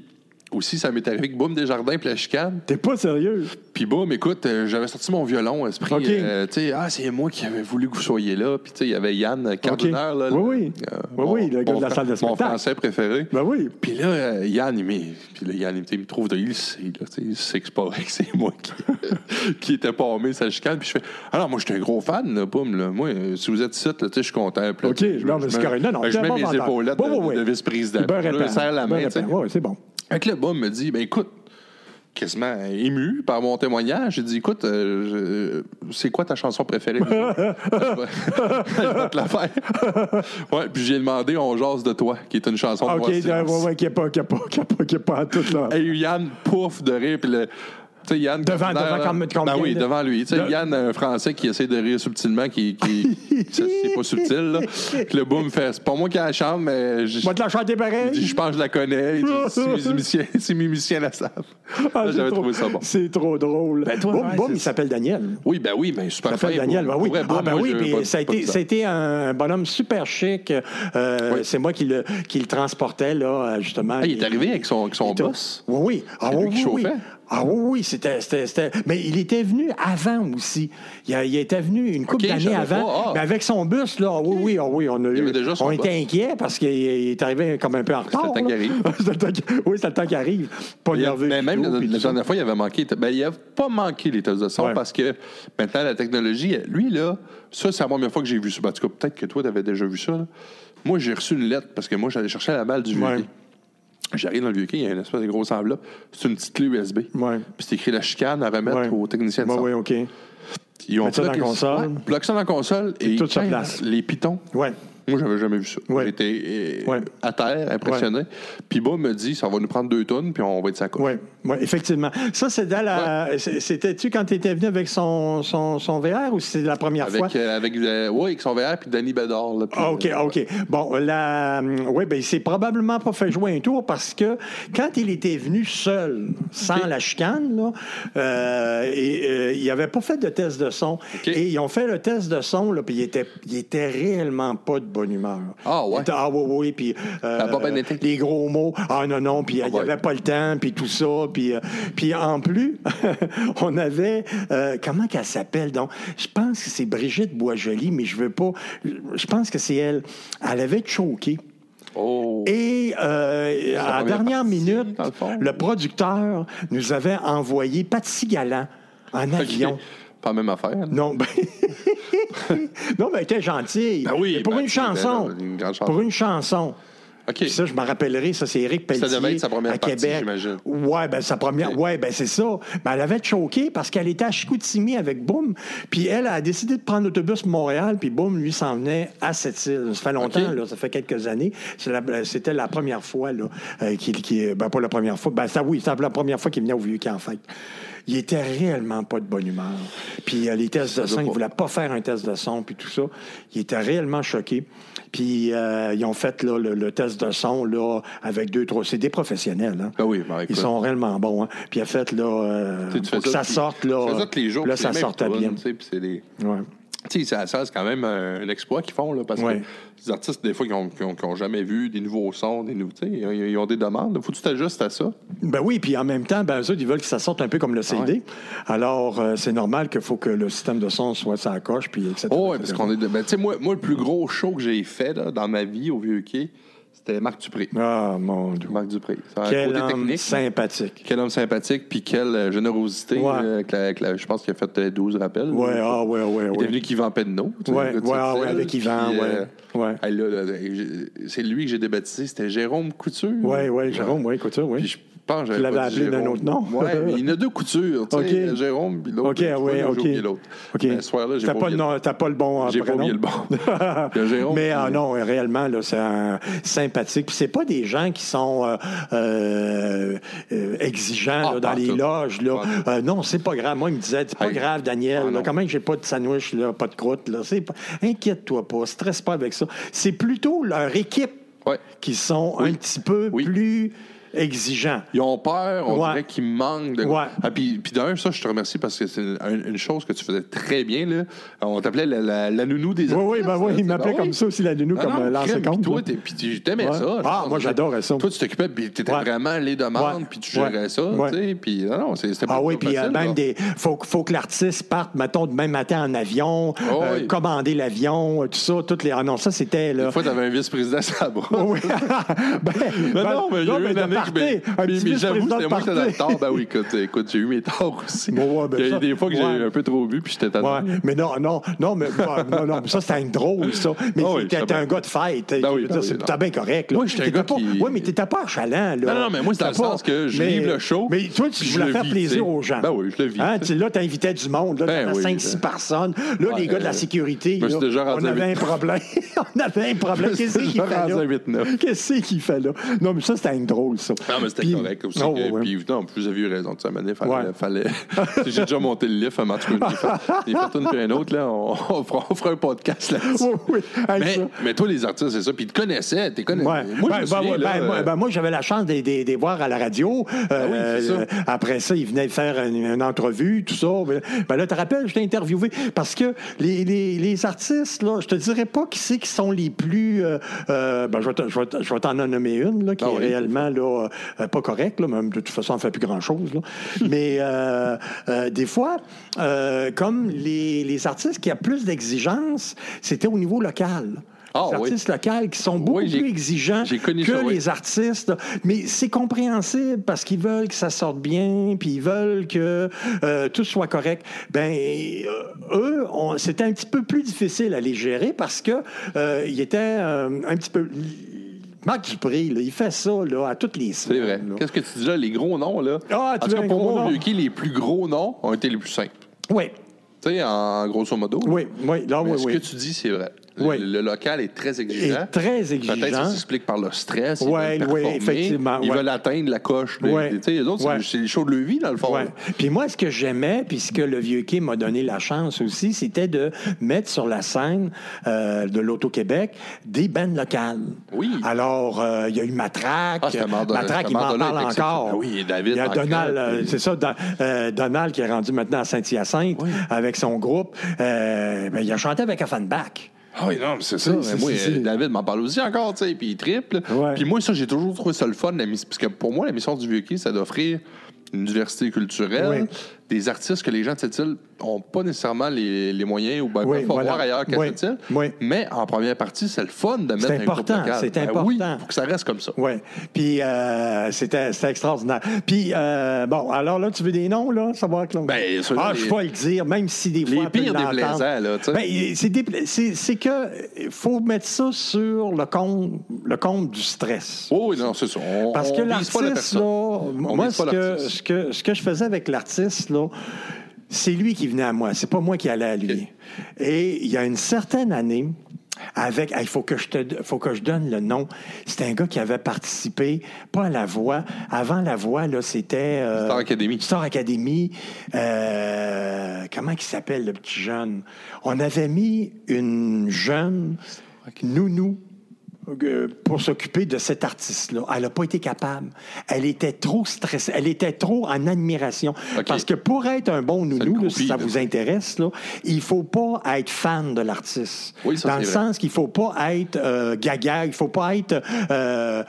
aussi, ça m'est arrivé que Boum Desjardins puis la chicane. T'es pas sérieux? Puis boum, écoute, euh, j'avais sorti mon violon, esprit. OK. euh, tu sais, ah, c'est moi qui avais voulu que vous soyez là. Puis tu sais, il y avait Yann Cardonneur, là. Oui, le- oui. euh, Oui, mon- oui, le gars mon de la salle de Mon spectacle. français préféré. Ben oui. Puis là, euh, Yann, il, me- puis là, Yann, il me- trouve de il sait, là, tu sais, il sait que c'est pas vrai que c'est moi qui, [laughs] qui était palmé sa chicane. Puis je fais, alors moi, je suis un gros fan, là, boum, là. Moi, euh, si vous êtes ici, là, tu sais, je suis content. Là, OK, non, mais c'est correct. Non, non, je mets mes épaulettes Oui, de, oui, oui. de vice-président. Je serre la main, tu sais. répand. Ouais, c'est bon. Que là, Boum me dit, ben écoute, quasiment ému par mon témoignage, j'ai dit, écoute, euh, je- c'est quoi ta chanson préférée? [laughs] [laughs] je, vais, te la faire. ouais, puis j'ai demandé On jase de toi, qui est une chanson de OK, ouais, ouais, qui n'est pas, qui est pas, qui est pas, qui est pas en tout, là. Et Yann pouf de rire, puis le. Tu sais, Yann. Devant- devant comme- combien Ben oui, de- devant lui. Tu sais, de- Yann, un Français qui essaie de rire subtilement, qui. qui [laughs] c'est pas subtil, là. Puis le boum fait C'est pas moi qui la chante, mais. je- Moi, te la chanter pareil. je pense que je la connais. Si mes musiciens, [laughs] la savent. Ah, J'avais trop- trouvé ça bon. C'est trop drôle. Ben, toi, ouais, c'est il s'appelle Daniel. Oui, ben oui, mais super Il s'appelle Daniel, ben oui. Ah, ben moi, oui, puis ça a, été, de ça a été un bonhomme super chic. Euh, Oui. C'est moi qui le, qui le transportais, là, justement. Ah, il est arrivé avec son, avec son était- boss? Oui, oui. Ah, qui oui. chauffait? Ah oui, oui, c'était, c'était, c'était- Mais il était venu avant aussi. Il, a- il était venu une couple d'années avant. pas. Ah. Mais avec son bus, là, oui, oui, ah oui, on a eu. déjà on était inquiets parce qu'il il est arrivé comme un peu en retard. le temps là. qu'il arrive. [laughs] C'était le temps qu'il- oui, c'est le temps qui arrive. Pas Il nerveux. mais même tout, la, dernière fois, il avait manqué. Ben, il n'a pas manqué les tests de son Ouais. parce que maintenant, la technologie, lui, là, ça, c'est la première fois que j'ai vu ça. Ben, En tout cas, peut-être que toi, tu avais déjà vu ça. là. Moi, j'ai reçu une lettre parce que moi, j'allais chercher la balle du Ouais. J'arrive dans le vieux quai, il y a une espèce de grosse enveloppe. C'est une petite clé USB. Ouais. Puis c'est écrit la chicane à remettre aux techniciens de oui, OK. Ils ont ça dans la console. Ouais, ça dans la console et tout sur tiens, place. les pitons. Ouais. Moi, j'avais jamais vu ça. Ouais. J'étais euh, Ouais. à terre, impressionné. Puis Bob me dit, ça va nous prendre deux tonnes, puis on va être sa. Oui, ouais, effectivement. Ça, c'est dans la. c'est- C'était-tu quand tu étais venu avec son, son, son VR ou c'était la première fois? Avec, euh, avec, euh, ouais, avec son VR, puis Danny Bedard. Là, puis, Ah, OK, euh, OK. Bon, la, oui, ben, il s'est probablement pas fait jouer un tour parce que quand il était venu seul, sans la chicane, là, et, il n'avait pas fait de test de son. Et ils ont fait le test de son, là, puis il était, il était réellement pas de bonne humeur. Ah, ouais? Il était, ah, oui, oui, puis euh, pas été? les gros mots, ah non, non, puis il n'y avait pas le temps, puis tout ça, puis, euh, puis en plus, [laughs] on avait, euh, comment qu'elle s'appelle, donc, je pense que c'est Brigitte Boisjoli, mais je veux pas, je pense que c'est elle, elle avait choqué. Oh. Et euh, à la dernière partie, minute, le producteur nous avait envoyé Patsy Galland en avion. Pas la même affaire. Non, ben... [laughs] non, mais elle était gentille. Ben oui, Mais pour ben, une c'est- chanson. ben, une chanson. Pour une chanson. OK. Puis ça, je me rappellerai, ça, c'est Éric Pelletier. devait être sa première à partie, Québec. j'imagine. Ouais, ben sa première. Ouais, ben c'est ça. Ben, elle avait choqué parce qu'elle était à Chicoutimi avec Boum. Puis elle a décidé de prendre l'autobus Montréal, puis Boum, lui, s'en venait à cette île. Ça fait longtemps, là, ça fait quelques années. La- C'était la, première fois, là, euh, qu'il. ben, pas la première fois. Ben, ça, oui, c'était la première fois qu'il venait au vieux camp, en fait. Il était réellement pas de bonne humeur. Puis euh, les tests de son, il voulait pas faire un test de son, puis tout ça. Il était réellement choqué. Puis euh, ils ont fait là, le, le test de son là, avec deux, trois. C'est des professionnels. Hein? Ben oui, ben. Ils sont réellement bons. Hein? Puis il a fait là, euh, pour que ça puis- sorte. Là, ça les jours. Là, ça sortait bien. c'est des. Ouais. Sais, ça, ça, c'est quand même un, un exploit qu'ils font, là, parce Ouais. que les artistes, des fois, qui n'ont jamais vu des nouveaux sons, des nouveaux, ils, ont des demandes. Faut que tu t'ajustes à ça. Ben oui, puis en même temps, ben, eux ils veulent que ça sorte un peu comme le CD. Ouais. Alors, euh, c'est normal qu'il faut que le système de son soit sa coche, puis etc. Oh, ouais, parce qu'on est. de- Ben, tu sais, moi, moi, le plus gros show que j'ai fait là, dans ma vie au Vieux Quai, c'était Marc Dupré. Ah, mon Dieu. Marc Dupré. Quel côté homme technique. sympathique. Quel homme sympathique, puis quelle euh, générosité. Ouais. euh, avec la- avec la- je pense qu'il a fait euh, 12 rappels. Ouais, ah, ouais, ouais, Il est ouais. venu Yvan Penneau. tu sais, Ouais, le gars de ouais, ah, ouais, avec Yvan, puis, ouais, ouais. hey, là, là, j'ai- c'est lui que j'ai débaptisé. C'était Jérôme Couture. Oui, oui, Jérôme, oui, écoute ça, oui. Puis je pense que Tu l'avais appelé d'un autre nom? Mais il y en a deux coutures. Tu sais. [laughs] Jérôme, puis l'autre. OK, oui, OK. J'ai l'autre. OK. Mais ce soir-là, j'ai pas pas, le nom- t'as pas le bon euh, J'ai pas le bon. [laughs] Le Jérôme, Mais ah, non, réellement, là, c'est un sympathique. Puis c'est pas des gens qui sont euh, euh, euh, exigeants Ah, là, dans les tout. loges. Là. Euh, non, c'est pas grave. Moi, il me disait, c'est pas Hey. grave, Daniel. Ah, là, non. comment que j'ai pas de sandwich, là, pas de croûte. Là. Pas... Inquiète-toi pas, stresse pas avec ça. C'est plutôt leur équipe Ouais. qui sont Oui. un petit peu Oui. plus exigeants. Ils ont peur, on Ouais. dirait qu'ils manquent de. Ouais. Ah, puis, puis d'un, ça, je te remercie parce que c'est une, une chose que tu faisais très bien. Là. On t'appelait la, la, la nounou des Oui, oui, ben oui, il m'appelait Ben comme oui. ça aussi, la nounou, Ah comme non, euh, l'ancien compte. Toi, t'es- puis tu t'aimais Ouais. ça. Ah, moi, j'adorais ça. Toi, tu t'occupais, puis t'étais vraiment les demandes, puis tu gérais ça. Puis non, non, c'était pas Ah oui, puis euh, même là. des. Faut, faut que l'artiste parte, mettons, demain matin en avion, Oh euh, oui. commander l'avion, euh, tout ça, toutes les. Ah non, ça, c'était. Des fois, t'avais un vice-président sur la. [laughs] Oui. [laughs] ben, Mais ben, non, mais il y a eu une année party, ben, un mais, petit mais j'avoue, c'était moi qui étais dans le party. tort. Ben oui, écoute, écoute, j'ai eu mes torts aussi. Bon, ouais, ben Il y a eu des fois que j'ai un peu trop bu, puis j'étais tanné. Ouais, mais non, non, non, mais non, ça c'était un drôle, ça. Mais Ah oui, t'étais un gars de fête. Ben oui, bien correct. Là. Moi, j'étais un gars pas, qui- Oui, mais t'étais pas achalant, là. Non, non, mais moi, c'est dans le sens que je mais- livre le show, Mais toi, tu voulais faire plaisir aux gens. Ben oui, je le vis, Hein, là, t'invitais du monde. Là, Ben t'avais oui, 5-six ben- personnes. Là, les gars de la sécurité, [laughs] on avait un problème. on avait un problème. Qu'est-ce qu'il fait là? Qu'est-ce qu'il fait là? Non, mais ça, c'était un drôle, ça. Non, mais c'était correct aussi. Oh, que- ouais. Puis, non, vous avez eu raison de ça, mais fallait. Ouais. fallait... [laughs] J'ai déjà monté le lift, tout cas, j'ai fait, une puis un autre, là. On, [laughs] on fera, on fera un podcast là-dessus. Oui, oui. Hey, Mais, mais toi, les artistes, c'est ça. Puis ils te connaissaient. T'es connais... Ouais. Moi, Ben, je ben, souviens, ouais, là, ben, moi, euh, moi, j'avais la chance de les voir à la radio. Euh, oui, c'est ça. euh, après ça, ils venaient faire une, une entrevue, tout ça. Ben, ben là, tu te rappelles, je t'ai interviewé parce que les, les, les artistes, là, je te dirais pas qui c'est qui sont les plus. euh, euh, ben, je vais je t'en nommer une, là, qui Ah est oui. réellement là, pas, euh, pas correct, là, même de toute façon, on ne fait plus grand-chose. [laughs] Mais euh, euh, des fois, comme les, les artistes qui ont plus d'exigences, c'était au niveau local. Ah, les oui. artistes locaux qui sont beaucoup Oui, plus exigeants que ça, oui. les artistes. Mais c'est compréhensible parce qu'ils veulent que ça sorte bien, puis ils veulent que euh, tout soit correct. Ben, euh, eux, c'était un petit peu plus difficile à les gérer parce que euh, ils étaient un petit peu. Marc Dupré, là, il fait ça là, à toutes les C'est vrai. semaines. Qu'est-ce que tu dis là? Les gros noms, là? Ah, en tu tout veux cas, pour moi, Yuki, les plus gros noms ont été les plus simples. Oui, Tu sais, en grosso modo. oui, oui. Là, Mais oui, ce oui. que tu dis, c'est vrai. Le- Oui. Le, local est très exigeant. très Peut-être que exigeant. ça s'explique par le stress. Oui, performer, effectivement, Ils ouais. veulent atteindre la coche. des- Ouais. des- Tu sais, les autres, c'est- Ouais. c'est les shows de leur vie, dans le fond. Puis moi, ce que j'aimais, puis ce que le vieux quai m'a donné la chance aussi, c'était de mettre sur la scène euh, de l'Auto-Québec des bandes locales. Oui. Alors, euh, il y a eu Matraque. Ah, Mardon- Matraque, il m'en parle encore. exceptionnel. Oui, David Il y a Donald, euh, c'est ça, Don- Donald qui est rendu maintenant à Saint-Hyacinthe Oui. avec son groupe. Ben, il a chanté avec Offenbach. Ah oui, non, mais c'est ça. Mais moi, euh, David m'en parle aussi encore, tu sais, puis il triple. Ouais. Puis moi, ça, j'ai toujours trouvé ça le fun, la parce que pour moi, la mission du Vieux Quai, c'est d'offrir une diversité culturelle, Oui. Des artistes que les gens de cette île n'ont pas nécessairement les, les moyens ou ben, Oui, peuvent voilà. voir ailleurs qu'à Oui. cette île. Oui. Mais en première partie, c'est le fun de mettre un important, c'est Ben important. oui, faut que ça reste comme ça. Oui. Puis euh, c'était extraordinaire. Puis, euh, bon, alors là, tu veux des noms, là, savoir que. Ben, ah, les- je vais le dire, même si des fois. Les pires déplaisants, là, tu sais. Ben, c'est que faut mettre ça sur le compte, le compte du stress. Oh, oui, non, c'est ça. On, Parce que l'artiste, là, On moi, ce que, ce, que, ce que je faisais avec l'artiste, là, c'est lui qui venait à moi. C'est pas moi qui allais à lui. Et il y a une certaine année, avec, il faut que je te, faut que je donne le nom. C'était un gars qui avait participé, pas à la voix. Avant la voix, là, c'était euh, Star Academy. Star Academy. Euh, comment il s'appelle le petit jeune? On avait mis une jeune nounou pour s'occuper de cet artiste-là. Elle n'a pas été capable. Elle était trop stressée. Elle était trop en admiration. Parce que pour être un bon nounou, là, si ça là. vous intéresse, là, il faut pas être fan de l'artiste. Oui, Dans le vrai. sens qu'il faut pas être euh, gaga, il faut pas être... euh,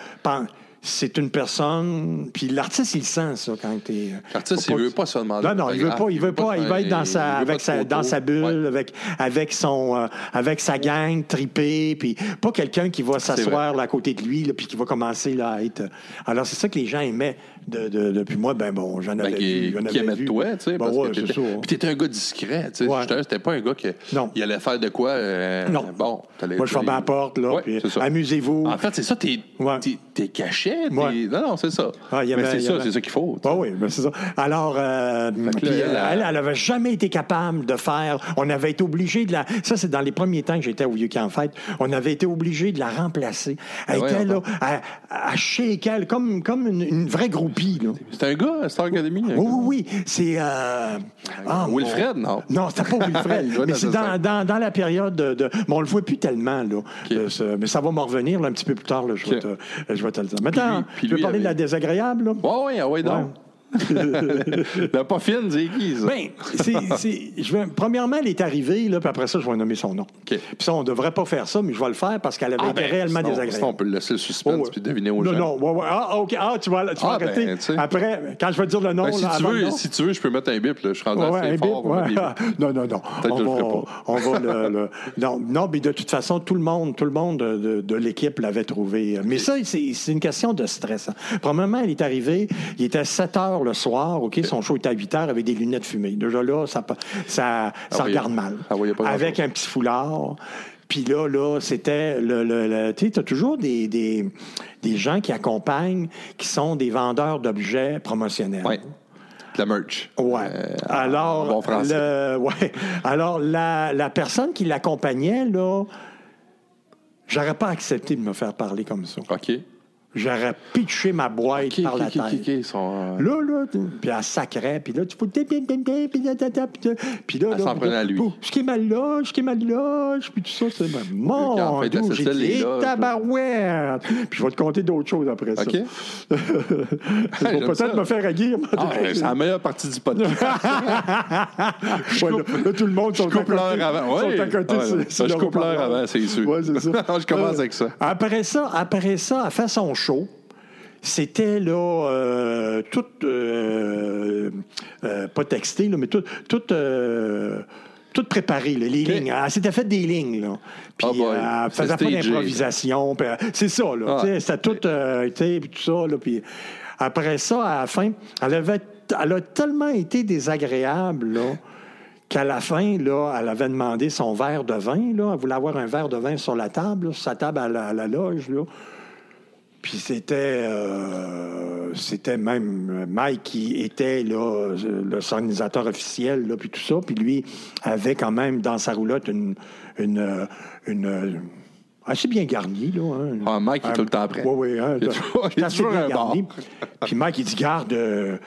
c'est une personne, puis l'artiste, il sent ça quand t'es... L'artiste, faut il veut pas se demander Non, non, il veut d'autographe, pas, il veut pas, il va être dans sa, avec sa, dans sa bulle, avec, avec son, euh, avec sa gang tripée, puis pas quelqu'un qui va s'asseoir à côté de lui, puis qui va commencer là, à être. Alors c'est ça que les gens aimaient. De, de, de- puis moi, ben bon, j'en avais Ben, vu, qui, j'en qui avais aimait vu. de toi, tu sais, Ben ouais, c'est ça. puis t'étais un gars discret, tu sais, Ouais. C'était pas un gars qui Non. il allait faire de quoi, euh, Non. bon, Moi, je fermais la porte, là, Ouais, puis amusez-vous. En fait, c'est ça, t'es, t'es, t'es caché, t'es- non, non, c'est ça. Ah, Mais c'est y ça, avait- c'est ça qu'il faut. Ah oui, ben c'est ça. Alors, euh, là, euh, elle, elle, avait jamais été capable de faire. On avait été obligé de la. Ça, c'est dans les premiers temps que j'étais au UK en fête. On avait été obligé de la remplacer. Elle ouais, était là, à, shaker, comme, une vraie groupie. C'est un gars, à Star Academy. Oui, oui, oui. C'est. euh, ah, mon- Wilfred, non? Non, c'était pas [laughs] Wilfred. Mais c'est dans la période de. mais on le voit plus tellement, là. Euh, ce- mais ça va me revenir là, un petit peu plus tard. Là, je, vais te, je vais te le dire. Maintenant, puis tu veux parler de la désagréable, ouais, ah ouais, donc. [laughs] La pas fine, c'est qui, ça? Ben, c'est, c'est- je vais, premièrement, elle est arrivée, là, puis après ça, je vais nommer son nom. Puis ça, on ne devrait pas faire ça, mais je vais le faire parce qu'elle avait Ah, été ben, réellement sinon- désagréable. sinon, on peut laisser le suspense Oh, ouais. puis deviner aux non, gens. Non, ouais, ouais. Ah, OK. Ah, tu vas, tu vas Ah, ben, arrêter. sais. Après, quand je vais dire le nom, Ben, si, là, tu veux, nom. si tu veux, je peux mettre un bip. Là. Je suis rendu assez fort. bip. [laughs] Non, non, non. Peut-être On que je le va, ferai pas. on va le, le- non, non, mais de toute façon, tout le monde, tout le monde de, de- de l'équipe l'avait trouvé. Mais ça, c'est c'est une question de stress. hein. Premièrement, elle est arrivée, il était 7 heures le soir, OK? Son show était à 8 heures avec des lunettes fumées. Déjà là, ça, ça, ça Ah oui, regarde mal. ah oui, avec un petit foulard. Puis là, là, c'était le. le, le- tu sais, t'as toujours des, des, des gens qui accompagnent, qui sont des vendeurs d'objets promotionnels. De la merch. Ouais. Euh, Alors, bon le- ouais. Alors la, la personne qui l'accompagnait, là, j'aurais pas accepté de me faire parler comme ça. OK. J'aurais pitché ma boîte par la tête. OK. Ils sont, euh, Là, là, puis elle sacrait, puis là, tu peux... Puis là, Elle s'en prenait à lui. Ce qui est mal là, ce qui est mal là, puis tout ça, c'est... Dieu, la j'ai dit, tabarouette! Puis je vais te compter d'autres choses après ça. OK. [laughs] je vais peut-être me faire aguer. Ah, c'est la meilleure partie du podcast. [laughs] Ouais, là, là, tout le monde sont Je à côté- avant. sont à côté Ouais, Je coupe l'heure avant, c'est sûr. Ouais, c'est ça. [laughs] Je commence avec ça. Après ça, après ça, elle fait son show. C'était là, euh, tout, euh, euh, pas texté, là, mais tout, tout, euh, tout préparé, là, les lignes. Elle s'était fait des lignes, là. Puis Oh elle faisait pas d'improvisation. C'est ça, là. Ah. C'était tout, euh, tout ça, là. Puis après ça, à la fin, elle, avait, elle a tellement été désagréable, là qu'à la fin, là, elle avait demandé son verre de vin. Là. Elle voulait avoir un verre de vin sur la table, là, sur sa table à la, à la loge. Là. Puis c'était, euh, c'était même Mike qui était là, le organisateur officiel, là, puis tout ça. Puis lui avait quand même dans sa roulotte une, une, une- assez bien garnie. Là, hein. Ah, Mike, il est tout le temps prêt. Oui, oui. Hein, Il est toujours- bien un garni. [laughs] Puis Mike, il dit, garde, euh,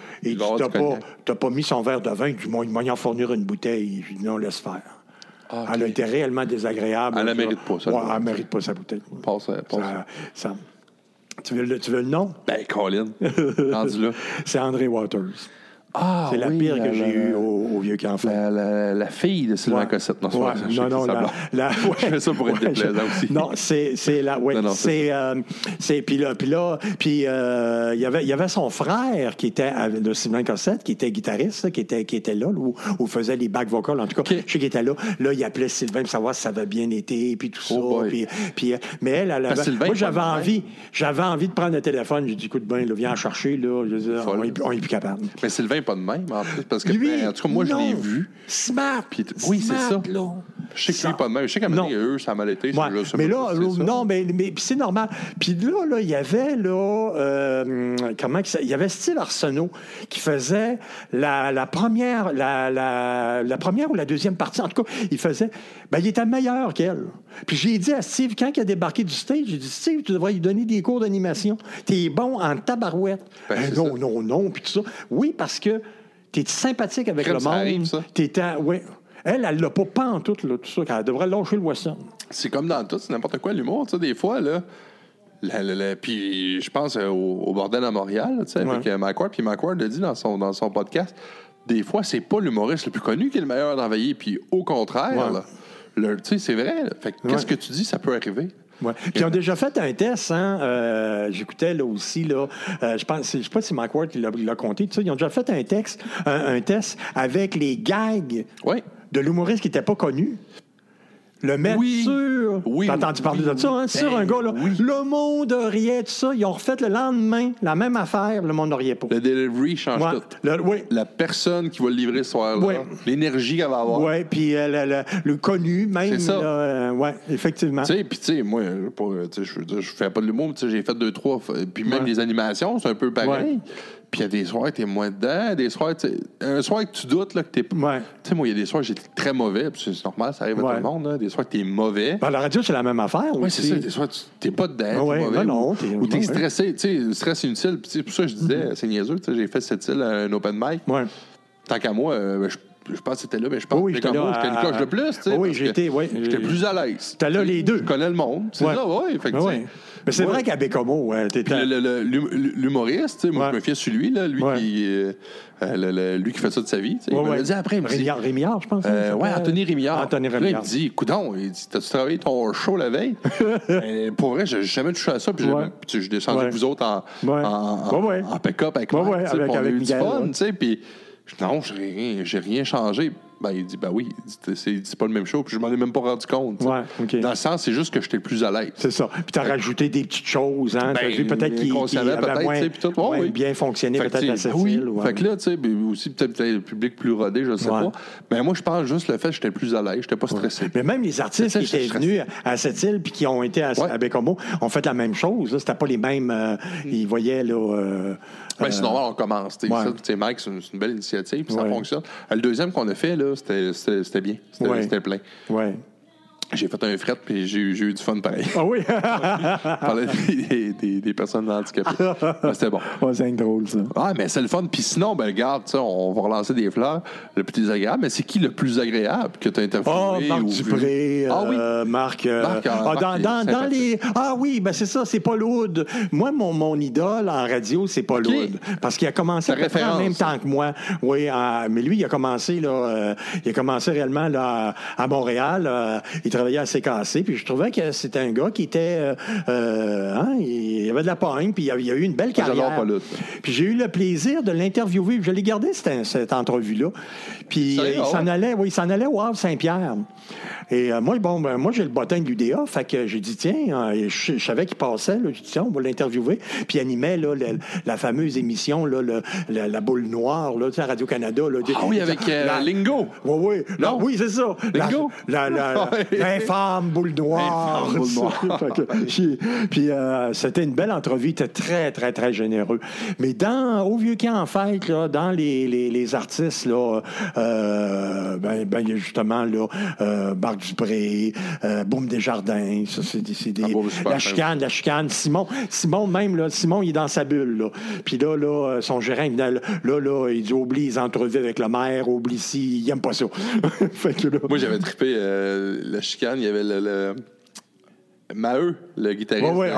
avoir t'as du pas, pas mis son verre de vin. Il dit, moi, il m'a en fournir une bouteille. Je dis, non, laisse faire. Ah. Elle a été réellement désagréable. Elle la Ça. mérite pas, ça, Ouais, elle mérite pas sa bouteille. Ça- Tu, veux le, tu veux le nom? Ben, Colin, rendu là. [laughs] C'est André Waters. Ah, C'est la oui, pire la- que j'ai eue au, au vieux camp La, la, la fille de Sylvain Ouais. Cossette. Non, Ouais. pas non, non, la, ouais. [laughs] Je fais ça pour être déplaisant je- aussi. Non, c'est, la, c'est, euh, c'est, puis là, puis là, puis euh, il y avait, il y avait son frère qui était le Sylvain Cossette, qui était guitariste, qui était, qui était là, où, où faisait les back vocals. En tout cas, Ok. je sais qu'il était là. Là, il appelait Sylvain pour savoir si ça avait bien été, puis tout Oh ça. boy. Puis, puis, euh, mais elle, elle avait, Sylvain, moi, j'avais envie, j'avais envie de prendre le téléphone. J'ai dit, écoute, ben, là, viens en chercher, là. Je on est, on est plus capable. Mais Sylvain n'est pas de même, en plus, parce que, Lui, ben, en tout cas, moi, je l'ai vu. Smart. Puis- oui, c'est ça. là. Je sais que lui, Ça- pas de même. Je sais qu'à eux, ça a mal été. Ouais, mais là, non, mais, mais c'est normal. Puis là, là, il y avait là, euh, comment il y avait Steve Arsenault qui faisait la, la première, la, la, la première ou la deuxième partie. En tout cas, il faisait, ben, il était meilleur qu'elle. Puis j'ai dit à Steve quand il a débarqué du stage, j'ai dit Steve, tu devrais lui donner des cours d'animation. T'es bon en tabarouette. Ben, Ben, non, non, non, puis tout ça. Oui, parce que t'es sympathique avec Crème, le ça monde. arrive, ça. T'étais, ouais. Elle, elle l'a pas pas en tout, là, tout ça. Elle devrait lâcher le western. C'est comme dans tout, c'est n'importe quoi, l'humour. Tu sais, des fois, là. la- la- la- puis je pense euh, au, au bordel à Montréal, là, tu sais, avec Ouais. euh. Puis Ward l'a dit dans son, dans son podcast. Des fois, c'est pas l'humoriste le plus connu qui est le meilleur d'envahir. Puis au contraire, Ouais. là, le- tu sais, c'est vrai. Fait que qu'est-ce Ouais. que tu dis, ça peut arriver? Ouais. Puis ils ont déjà fait un test, hein. euh, J'écoutais là aussi, là. euh, je pense, je sais pas si Mike Ward l'a compté. Ils ont déjà fait un texte, un, un test avec les gags de l'humoriste qui n'était pas connu. Le mettre Oui. sur. Oui, T'as entendu parler oui, de ça, hein? oui. Sur Ben un gars, là. oui. Le monde riait, tout ça. Ils ont refait le lendemain la même affaire, le monde riait pas. Le delivery change Ouais. tout. Le- oui. La personne qui va le livrer ce soir-là, Oui. l'énergie qu'elle va avoir. Oui, puis euh, le, le- le connu, même. C'est ça. euh, ouais, effectivement. Tu sais, puis tu sais, moi, je veux dire, je fais pas de l'humour, mais tu sais, j'ai fait deux, trois, puis même Ouais. les animations, c'est un peu pareil. Ouais. Puis il y a des soirs, t'es moins dedans, des soirs, un soir que tu doutes, là, que t'es. Ouais. Tu sais, moi, il y a des soirs, j'étais très mauvais, puis c'est normal, ça arrive à Ouais. tout le monde, là, des soirs que t'es mauvais. Ben, la radio, c'est la même affaire Oui, c'est ça. Des soirs, tu t'es pas dedans. Ouais, t'es mauvais, ben non, ou- t'es- ou t'es ouais. stressé. Tu sais, le stress inutile. Puis c'est pour ça que je disais, c'est niaiseux. tu sais, J'ai fait cette île à un open mic. Ouais. Tant qu'à moi, euh, je, je pense que c'était là, mais je pense Oui, que j'étais moi, j'étais une coche de plus. tu sais, Oui, j'ai que été, oui. J'étais plus à l'aise. T'étais là les deux. Je connais le monde. C'est Ouais. ça, oui. Ah ouais. Mais c'est moi, vrai qu'à Bécomo, ouais, le- L'humoriste, moi, Ouais. je me fiais sur lui, là, lui, Ouais. qui, euh, euh, le- le- lui qui fait ça de sa vie. Ouais, il me ouais. l'a dit après. Il me dit, Rémillard, Rémillard, je pense. euh, hein, ouais, ça s'appelle? Anthony Rémillard. Anthony Puis Là, Rémillard. il me dit, coudon, il dit, t'as-tu travaillé ton show la veille? [laughs] Euh, pour vrai, j'ai jamais touché à ça. Puis Ouais. je descendais Ouais. avec vous autres en, Ouais. Ouais, ouais. pick-up avec Ouais, ouais, sais, avec- du fun, ouais. tu sais. Puis je- non, j'ai rien, j'ai rien changé. Ben, il dit, ben oui, c'est pas le même show. Puis je m'en ai même pas rendu compte. Ouais. Dans le sens, c'est juste que j'étais plus à l'aise. C'est ça. Puis t'as rajouté des petites choses, hein. Ben, peut-être qu'il inconsciemment, avait peut-être, moins, tout. Ouais, oui. bien fonctionné, peut-être sais, cette oui. ouais. Fait que là, tu sais, ben, aussi peut-être le public plus rodé, je ne sais pas. Mais moi, je pense juste le fait que j'étais plus à l'aise, j'étais pas stressé. Mais même les artistes qui étaient venus à cette île puis qui ont été à, à Bécomo ont fait la même chose. C'était pas les mêmes. euh, ils voyaient là. euh, Ben, euh, c'est normal, on commence. ouais. Mike, c'est une, belle initiative, puis ça Ouais. fonctionne. Euh, Le deuxième qu'on a fait, c'était- bien. C'était Ouais. plein. J'ai fait un fret, puis j'ai eu j'ai eu du fun pareil. Ah oui? [laughs] Je parlais des, des, des personnes handicapées. [laughs] C'était bon. Ouais, c'est drôle ça. Ah, mais c'est le fun. Puis sinon, ben, regarde, tu sais, on va relancer des fleurs. Le plus désagréable, mais c'est qui le plus agréable que tu as interviewé? Oh, Marc ou? Dupré, Ah oui. euh, Marc, euh, Marc, euh, ah, Marc, dans, dans, dans les ah oui ben c'est ça c'est Paul Oud moi mon, mon idole en radio c'est Paul OK. Oud parce qu'il a commencé en même temps que moi oui euh, mais lui il a commencé là il a commencé réellement là à, Montréal il travaillait à CKC, puis je trouvais que c'était un gars qui était... euh, euh, hein, il avait de la pogne, puis il a, il a eu une belle Ah, carrière. Puis j'ai eu le plaisir de l'interviewer. Je l'ai gardé, cette, cette entrevue-là. Puis euh, il ah s'en allait, oui, il s'en allait au Havre Saint-Pierre. Et euh, moi, bon, ben, moi, j'ai le bottin de l'UDA, fait que j'ai dit, tiens, je, je savais qu'il passait, là, j'ai dit, tiens, on va l'interviewer. Puis il animait là, la fameuse émission, là, le- la, la boule noire, là, à Radio-Canada. Ah oui, avec La- Lingo. oui, oui. Non? Non, oui, c'est ça. La- Lingo? La, la. [laughs] l'infâme boule noire. [laughs] Puis euh, c'était une belle entrevue. Il était très, très, très généreux. Mais dans, au vieux camp, en fait, là, dans les, les, les artistes, là, euh, ben, ben, il y a justement là, euh, Marc Dupré, euh, Boum Desjardins. Ça, c'est des, c'est des- Ah, la chicane, la chicane. Simon, Simon même, là, Simon, il est dans sa bulle. Là. Puis là, là, euh, son gérant, il là, là, il dit oublie les entrevues avec le maire, oublie si, il aime pas ça. [laughs] fait que là, Moi, j'avais trippé la chicane. Il y avait le. le... Maheu, le guitariste Ouais,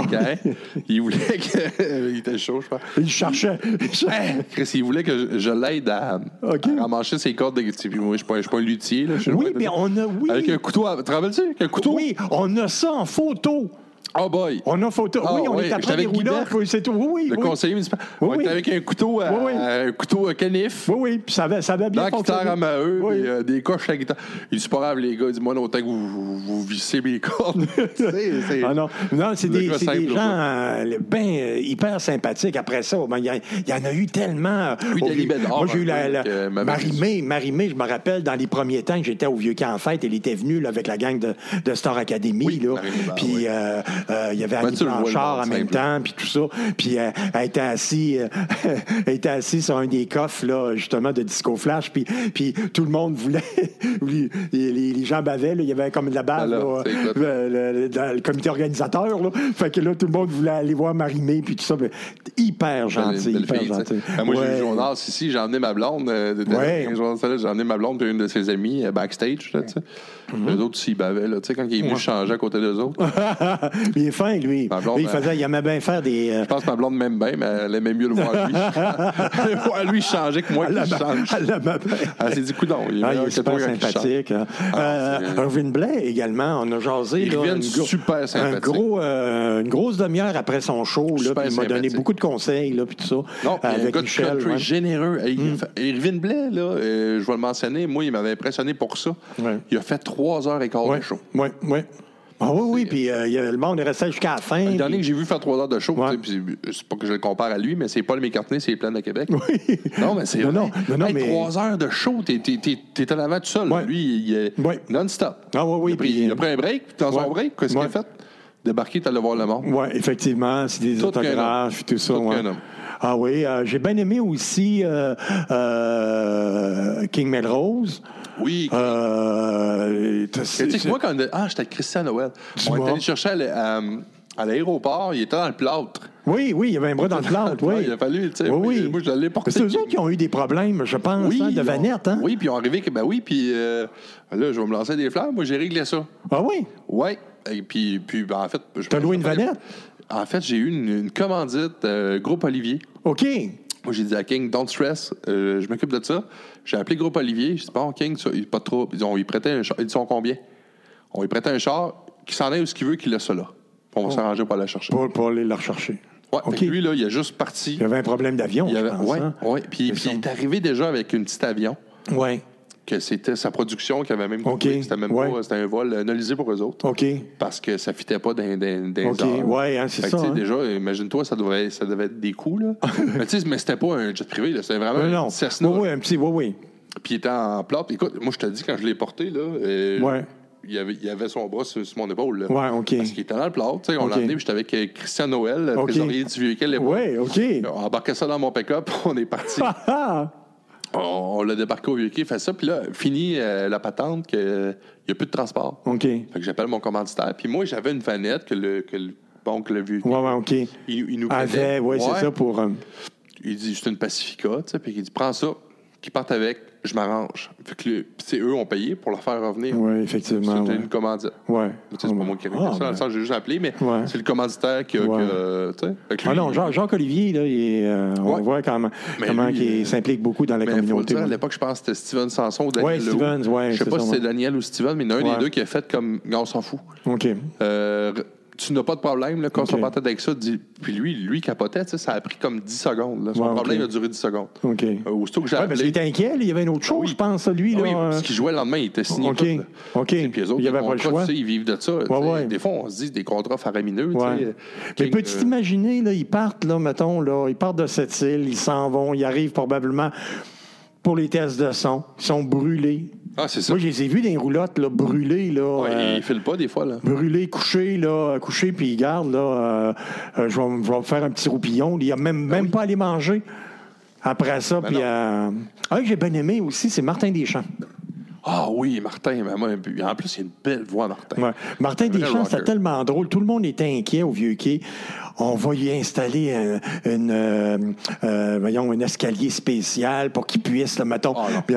il voulait que. il était chaud, je pense. il cherchait. il cherchait. Chris, il voulait que je, je l'aide à, OK. à ses cordes de moi, je suis pas, je suis pas un luthier. Là, Oui, mais on a, oui. Avec un couteau. à- Tu te rappelles-tu? Avec un couteau? Oui, on a ça en photo. Oh boy! On a photo. Ah, oui, on oui, est après des roulettes. C'est tout. Oui, oui. Le oui. conseiller municipal. Oui, on était oui. avec un couteau, à, oui. un couteau à canif. Oui, oui. Puis ça avait, ça avait bien la guitare fonctionné. à Maheu, Oui. puis, euh, des coches à la guitare. Il dit, c'est pas grave, les gars. Il dit, moi, autant que vous, vous, vous vissez mes cordes. [laughs] Sais, c'est- Ah non, non c'est des, c'est des gens euh, ben, euh, hyper sympathiques. Après ça, ben, il y, a- il y en a eu tellement. euh, Oui, au Moi, j'ai eu la, peu, la- euh, Marie-Mé, Marie-Mé, je me rappelle, dans les premiers temps que j'étais au Vieux Camp en fête, elle était venue là, avec la gang de, de Star Academy. Oui, là. Ben, Puis. Euh, il y avait Annie le le Blanchard en même temps, puis tout ça. Puis euh, elle était assise euh, [laughs] elle était assise sur un des coffres, là, justement, de Disco Flash. Puis, puis tout le monde voulait. [laughs] les, gens bavaient, là, il y avait comme de la bave Ah là, le, le- dans le comité organisateur. Là. Fait que là, tout le monde voulait aller voir Marie-Mé, puis tout ça. mais hyper gentil, hyper fille, gentil. Ben, moi, j'ai eu Jonas ici, j'ai emmené ma blonde. euh, de- Ouais. J'ai emmené ma blonde et une de ses amies backstage. Là, tu sais. Mm-hmm. Eux autres, s'ils bavaient, là, tu sais, quand il est venu changer à côté d'eux autres. [laughs] il est fin, lui. Blonde, il, ben- faisait, il aimait bien faire des. euh, Je pense que ma blonde m'aime bien, mais elle aimait mieux le voir lui. [laughs] Le voir lui changer que moi qui change. à la- Elle s'est dit, coudon, il est Ah, il est super il change. sympathique. hein. Ah, Euh, Irvin Blais également, on a jasé. là, Irvin, une super un sympathique. gros, euh, une grosse demi-heure après son show. Là, il m'a donné beaucoup de conseils, là, puis tout ça. Non, un avec gars de Michel. country ouais. Généreux. Il fait- Irvin Blais, là, je vais le mentionner, moi, il m'avait impressionné pour ça. Il a fait trois heures et quart Oui, de show. oui, oui. Ah oui, oui, puis euh, il y a- le monde est resté jusqu'à la fin. Le dernier puis- que j'ai vu faire trois heures de show, Ouais. c'est pas que je le compare à lui, mais c'est Paul McCartney, c'est les plans de Québec. Oui. Non, mais c'est Non, non, non, non, Hey, mais- Trois heures de show, t'es, t'es, t'es, t'es en avant tout seul. Ouais. Lui, il est Ouais. non-stop. Ah oui, oui, Il a, pris, puis- il a pris un break, puis dans son Ouais. break, qu'est-ce qu'il Ouais. a fait? Débarquer, t'allais voir le monde. Oui, effectivement, c'est des Tout autographes, tout ça. Tout ouais. Ah oui, euh, j'ai bien aimé aussi euh, euh, King Melrose. Oui. Euh, Tu sais moi, quand Ah, j'étais avec Christian Noël. On est allé chercher à, l'- à- à l'aéroport, il était dans le plâtre. Oui, oui, il y avait un bras dans le [laughs] plâtre, oui. Il a fallu, tu sais. Oui. Moi, je l'ai porté. C'est eux autres qui ont eu des problèmes, je pense, hein, de vanette, hein? Oui, puis ils ont arrivé que, ben oui, puis euh, là, je vais me lancer des fleurs. Moi, j'ai réglé ça. Ah oui? Oui. Et puis, puis ben, en fait. je- T'as loué une vanette? En fait, j'ai eu une, une commandite, euh, Groupe Olivier. OK. Moi, j'ai dit à King, don't stress, euh, je m'occupe de ça. J'ai appelé Groupe Olivier. J'ai dit, bon, King, ça, pas de trouble. Ils ont, ils prêtaient un char. Ils sont combien? On lui prêtait un char, qui s'en aille où ce qu'il veut, qu'il laisse ça là. Puis On va s'arranger pour aller la chercher. Pour, pour aller la rechercher. Ouais, OK. fait que lui, là, il a juste parti. Il y avait un problème d'avion, pense. ouais, hein? Puis, il est arrivé déjà avec une petite avion, Oui. Que c'était sa production qui avait même OK, trouvé. C'était même ouais. pas, c'était un vol analysé pour eux autres. OK. Parce que ça fitait pas dans, dans, dans OK, heures. ouais, hein, c'est ça, hein. Déjà, imagine-toi, ça devait, ça devait être des coups, là. [laughs] mais tu sais, mais c'était pas un jet privé, là. C'était vraiment Non, un non. Cessna. Oui, oui, un petit, oui, oui. Puis il était en plate. Écoute, moi, je te dis, quand je l'ai porté, là, euh, Ouais. il, avait, il avait son bras sur, sur mon épaule. Là. Ouais, OK. Parce qu'il était dans le plat. tu sais, On OK. l'a emmené, puis j'étais avec euh, Christian Noël, le OK. trésorier du vieux quel Oui, OK. On embarquait ça dans mon pick-up, [laughs] on est parti. [laughs] On l'a débarqué au vieux quai, fait ça, puis là, fini euh, la patente, qu'il n'y a plus de transport. OK. Fait que j'appelle mon commanditaire. Puis moi, j'avais une vanette que le, que le, bon, que le vieux Ouais, ouais, OK. il, il nous Avait, oui, c'est Ouais. ça pour. euh, Il dit, c'est une Pacifica, tu sais, puis il dit, prends ça, qui partent avec, je m'arrange. Fait que c'est eux ont payé pour la faire revenir. Oui, effectivement. C'était ouais. une. Tu sais, C'est pas moi qui ai Ah, ça, dans le sens, j'ai juste appelé, mais Ouais. c'est le commanditaire qui a. Ouais. qui que Ah non, Jean- Jacques-Olivier, là, il est, euh, on voit comment, Mais comment lui, il euh, s'implique beaucoup dans la Mais il faut le communauté. dire, à l'époque, je pense que c'était Steven Sanson ou Daniel Ouais, Lehoux. Stevens, ouais, Je sais pas ça, si c'est Daniel ou Steven, mais il y en a un des deux qui a fait comme. On s'en fout. OK. Euh, tu n'as pas de problème, là, quand Ok. on avec ça. Puis lui, lui capotait, ça a pris comme 10 secondes. là. Son Ouais, ok. problème a duré 10 secondes. OK. Euh, aussitôt que j'ai Ouais, appelé. était inquiet, là, il y avait une autre chose, oui. je pense, lui. Ah Là, oui, parce qu'il jouait le lendemain, il était signé. OK. tout. OK. Puis les autres, Il y avait des pas le contrats, choix. tu sais, ils vivent de ça. ouais. Des fois, on se dit des contrats faramineux. Mais peux-tu euh, t'imaginer, là, ils partent, là, mettons, là, ils partent de cette île, ils s'en vont, ils arrivent probablement pour les tests de son, ils sont brûlés. Ah, c'est ça. Moi, je les ai vus dans les roulottes, là, brûlés, là. Ouais, euh, Ils filent pas des fois. là. brûlés, couchés, là, couchés, puis ils gardent, là, euh, euh, je vais me- je vais faire un petit roupillon. Il n'y a même, même pas à aller manger. Après ça, Ben puis... euh, un que j'ai bien aimé aussi, c'est Martin Deschamps. Ah oui, Martin. Mais moi, en plus, il a une belle voix, Martin. Ouais. Martin Deschamps, c'était tellement drôle. Tout le monde était inquiet au vieux quai. On va y installer un, une, euh, euh, voyons, un escalier spécial pour qu'il puisse, là, mettons. Ah, [laughs] puis,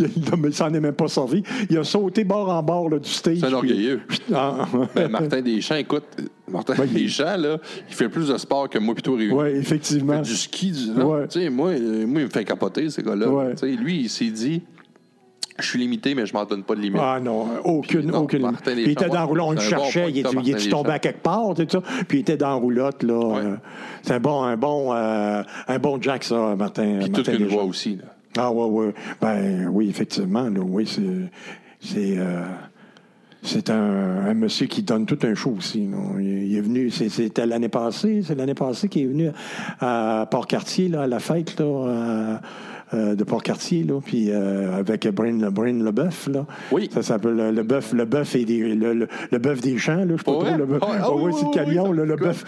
il ne s'en est même pas servi. Il a sauté bord en bord là, du stage. C'est un puis- orgueilleux. [laughs] Ah, Ben, Martin Deschamps, écoute, Martin il- Deschamps, là, il fait plus de sport que moi puis toi réunis. oui, effectivement. Du ski, du. Ouais. Tu sais, moi, euh, moi, il me fait capoter, ces gars-là. Ouais. Lui, il s'est dit je suis limité, mais je m'en donne pas de limite. Ah non, aucune, Puis non, aucune. Martin Puis il était dans roulotte, on le bon cherchait, il est, il tombé à quelque part, tout ça. Puis il était dans roulotte, là. Ouais. euh, c'est un bon, un bon, euh, un bon Jack, ça, Martin. Puis Martin toute une voix aussi. Là. Ah ouais, ouais. Ben oui, effectivement. Là, oui, c'est. C'est. euh, c'est un, un monsieur qui donne tout un show aussi. non. Il, il est venu, c'est- c'était l'année passée, c'est l'année passée qu'il est venu à Port-Cartier, là, à la fête là, euh, euh, de Port-Cartier, là, puis euh, avec Brain, le Brain Leboeuf, là. Oui. Ça s'appelle le, le bœuf, le bœuf et des, le, le, le bœuf des champs, là, je sais pas Oh, trop. Le bœuf, Oh, ouais. ah Ah oui, oui, c'est le camion, oui, là, le bœuf,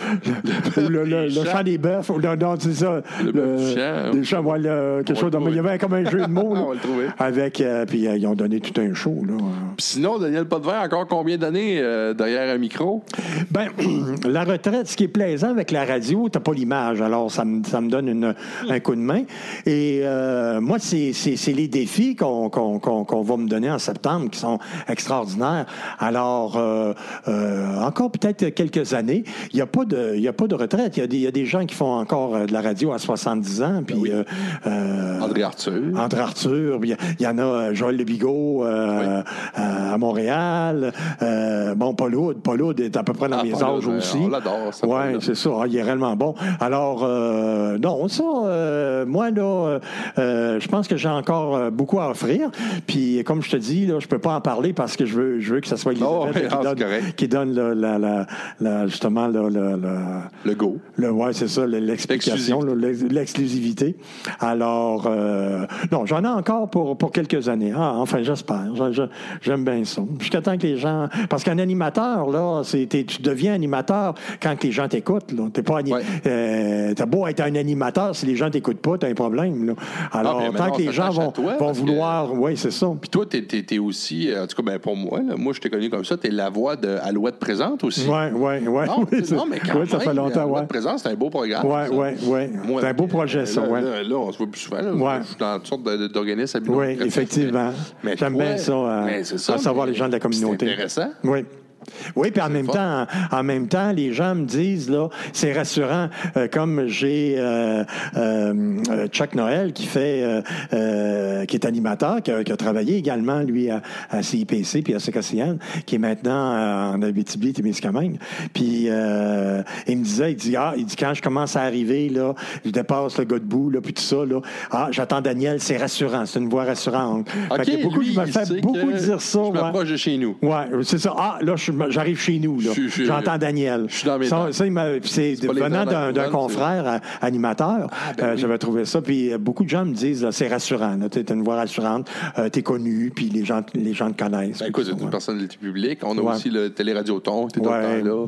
le, le, le, le champ des bœufs, ou non, non, c'est ça. Le bœuf champ. Des champs, voilà, quelque chose il y avait comme un jeu de mots, [laughs] là, On va le trouver. avec, euh, puis ils ont donné tout un show, là. Puis sinon, Daniel Potvin, encore combien d'années derrière un micro? Ben, [clears throat] la retraite, ce qui est plaisant avec la radio, t'as pas l'image, alors ça me, ça me donne une- un coup de main. Et euh, moi, c'est les défis qu'on va me donner en septembre qui sont extraordinaires. Alors, euh, euh, encore peut-être quelques années, il n'y a, pas de- y a pas de retraite. Il y, a des- il y a des gens qui font encore euh, de la radio à 70 ans, puis... euh, euh, André Arthur. André Arthur, il y, en a euh, Joël Le Bigot euh, euh, à Montréal. Euh, bon, Paul Hood. Paul Hood est à peu près dans Ah, mes âges Hood, aussi. on l'adore, Oui, c'est ça. Ah, il est réellement bon. Alors, euh, non, ça, euh, moi, là, euh, euh, je pense que j'ai encore euh, beaucoup à offrir. Puis, comme je te dis, là, je peux pas en parler parce que je veux, je veux que ça soit Elisabeth Oh, qui, ah, donne, correct. qui donne la, la- la- la- justement la- Le go. le, ouais, c'est ça, l'explication, l'exclusivité. Alors, euh, non, j'en ai encore pour, pour quelques années. Ah, enfin, j'espère. Je- je- J'aime bien ça. Jusqu'à temps que les gens. Parce qu'un animateur, là, tu deviens animateur quand que les gens t'écoutent. T'es pas ani- Ouais. euh, t'as beau être un animateur, si les gens t'écoutent pas, t'as un problème. Là. Alors, mais tant que les gens vont, toi, vont parce que- vouloir. Oui, c'est ça. Puis toi, t'es, t'es- t'es aussi, euh, en tout cas, ben, pour moi, là, moi, je t'ai connu comme ça, t'es la voix de Alouette Présente aussi. [laughs] Oui, oui, oui. Non, mais quand ça même, fait longtemps, Alouette ouais. Présente, c'est un beau programme. Ouais, ouais. Moi, C'est un beau projet, ça, là, ouais. Là, là, on se voit plus souvent. Là. Ouais. Je suis dans toutes sortes de- d'organismes à but non Oui, effectivement. J'aime bien ça, euh, à savoir les gens de la communauté. C'est intéressant. Oui. Oui, puis en même temps, en même temps, les gens me disent là, c'est rassurant. euh, comme j'ai euh, euh, Chuck Noël qui fait, qui est animateur, qui a, qui a travaillé également lui à, à CIPC puis à CKCN, qui est maintenant en Abitibi, Témiscamingue. Puis il me disait, il dit ah, il dit quand je commence à arriver là, je dépasse le gars de bout là, puis tout ça là, ah, j'attends Daniel, c'est rassurant, c'est une voix rassurante. Fait OK, qu'il y a beaucoup lui, qui me il fait beaucoup que dire ça. Je ouais. m'approche de chez nous. Ouais, c'est ça. Ah, là, je- j'arrive chez nous. là. Je- je- J'entends Daniel. je suis dans mes ça, ça, c'est C'est venant d'un confrère euh, animateur. ben euh, oui. J'avais trouvé ça. Puis euh, beaucoup de gens me disent, là, c'est rassurant. Tu as une voix rassurante. Euh, T'es connu, puis les gens, les gens te connaissent. Ben, écoute, ça, une ouais. personnalité publique. On a Ouais. aussi le Télé-Radio-Ton, qui était Ouais, là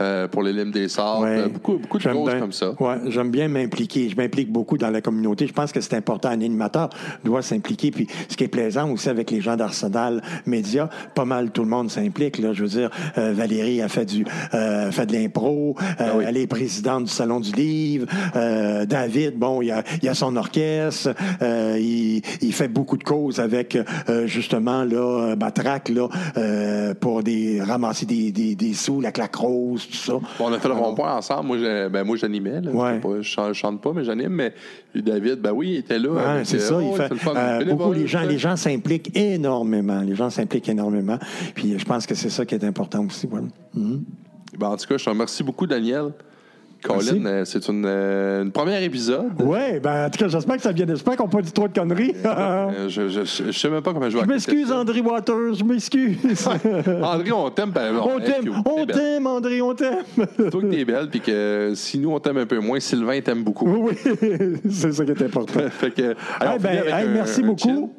euh, pour les limes des sorts. Beaucoup, beaucoup de J'aime choses bien- comme ça. J'aime bien m'impliquer. Je m'implique beaucoup dans la communauté. Je pense que c'est important. Un animateur doit s'impliquer. Puis ce qui est plaisant aussi avec les gens d'Arsenal Média, pas mal tout le monde s'implique. Là. Je veux dire, euh, Valérie a fait du, euh, fait de l'impro, euh, Ah oui. elle est présidente du Salon du Livre. Euh, David, bon, il a, il a son orchestre, euh, il, il fait beaucoup de causes avec euh, justement là, Batrac là, euh, pour des ramasser des, des, des sous, la claque rose, tout ça. Bon, on a fait le rond-point ensemble. Moi, j'ai- ben, moi j'animais. là. Ouais. Je je chante pas, mais j'anime. Mais David, ben oui, il était là. Ouais, c'est euh, ça. oh, il fait, c'est le fun. euh, beaucoup les gens, ça. les gens s'impliquent énormément. Les gens s'impliquent énormément. Puis je pense que c'est ça qui est important aussi. voilà. Mhm. Ben, en tout cas, je te remercie beaucoup, Daniel. Colin, euh, c'est une, euh, une première épisode. Ouais, ben en tout cas, j'espère que ça vient. J'espère qu'on n'a pas dit trop de conneries. Euh, je, je sais même pas comment je vais je m'excuse, André Waters. Je m'excuse. André, on t'aime. ben, on hey, t'aime, on t'aime, André, on t'aime. Toi que t'es belle, puis que si nous on t'aime un peu moins, Sylvain t'aime beaucoup. oui, [laughs] c'est ça qui est important. [laughs] fait que, ben, avec hey, un- merci un beaucoup.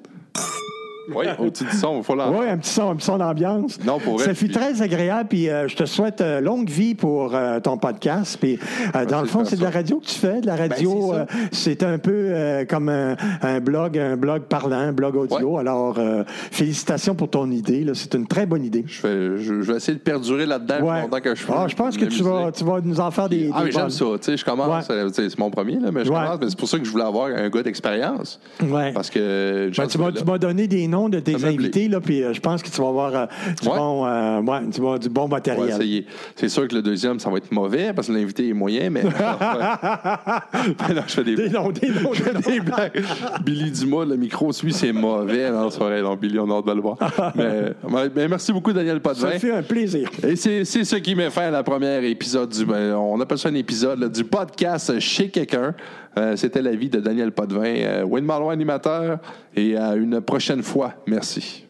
Oui, au-dessus du son, il faut l'entendre. Oui, un petit son, un petit son d'ambiance. Non, pour Ça fut très agréable, puis euh, je te souhaite euh, longue vie pour euh, ton podcast. Puis, euh, dans le fond, c'est de la radio que tu fais, de la radio. Ben, euh, c'est un peu comme un, un blog, un blog parlant, un blog audio. Alors, félicitations pour ton idée. C'est une très bonne idée. Je, fais- je, je vais essayer de perdurer là-dedans Ouais. longtemps que je peux. Ah, je pense que tu vas, tu vas nous en faire des. Ah, des mais j'aime ça. Tu sais, je commence, Ouais. c'est mon premier, là, mais je commence. mais C'est pour ça que je voulais avoir un gars d'expérience. Ouais. Parce que. Ben, tu m'as donné des noms de tes invités, là, puis euh, je pense que tu vas avoir euh, du, Ouais. bon, euh, ouais, du, bon, du bon matériel. C'est sûr que le deuxième, ça va être mauvais parce que l'invité est moyen, mais. [laughs] Mais [laughs] non, je fais des Des noms, des noms, [laughs] Je fais des blagues. Billy Dumas, le micro suit, c'est mauvais. Non, c'est vrai, non, Billy, on a hâte de le voir. mais, mais merci beaucoup, Daniel Potvin. Ça fait un plaisir. Et c'est c'est ce qui met fin à la première épisode du. ben, on appelle ça un épisode là, du podcast chez quelqu'un. Euh, C'était la vie de Daniel Potvin, euh, Malouin, animateur. Et à une prochaine fois. Merci.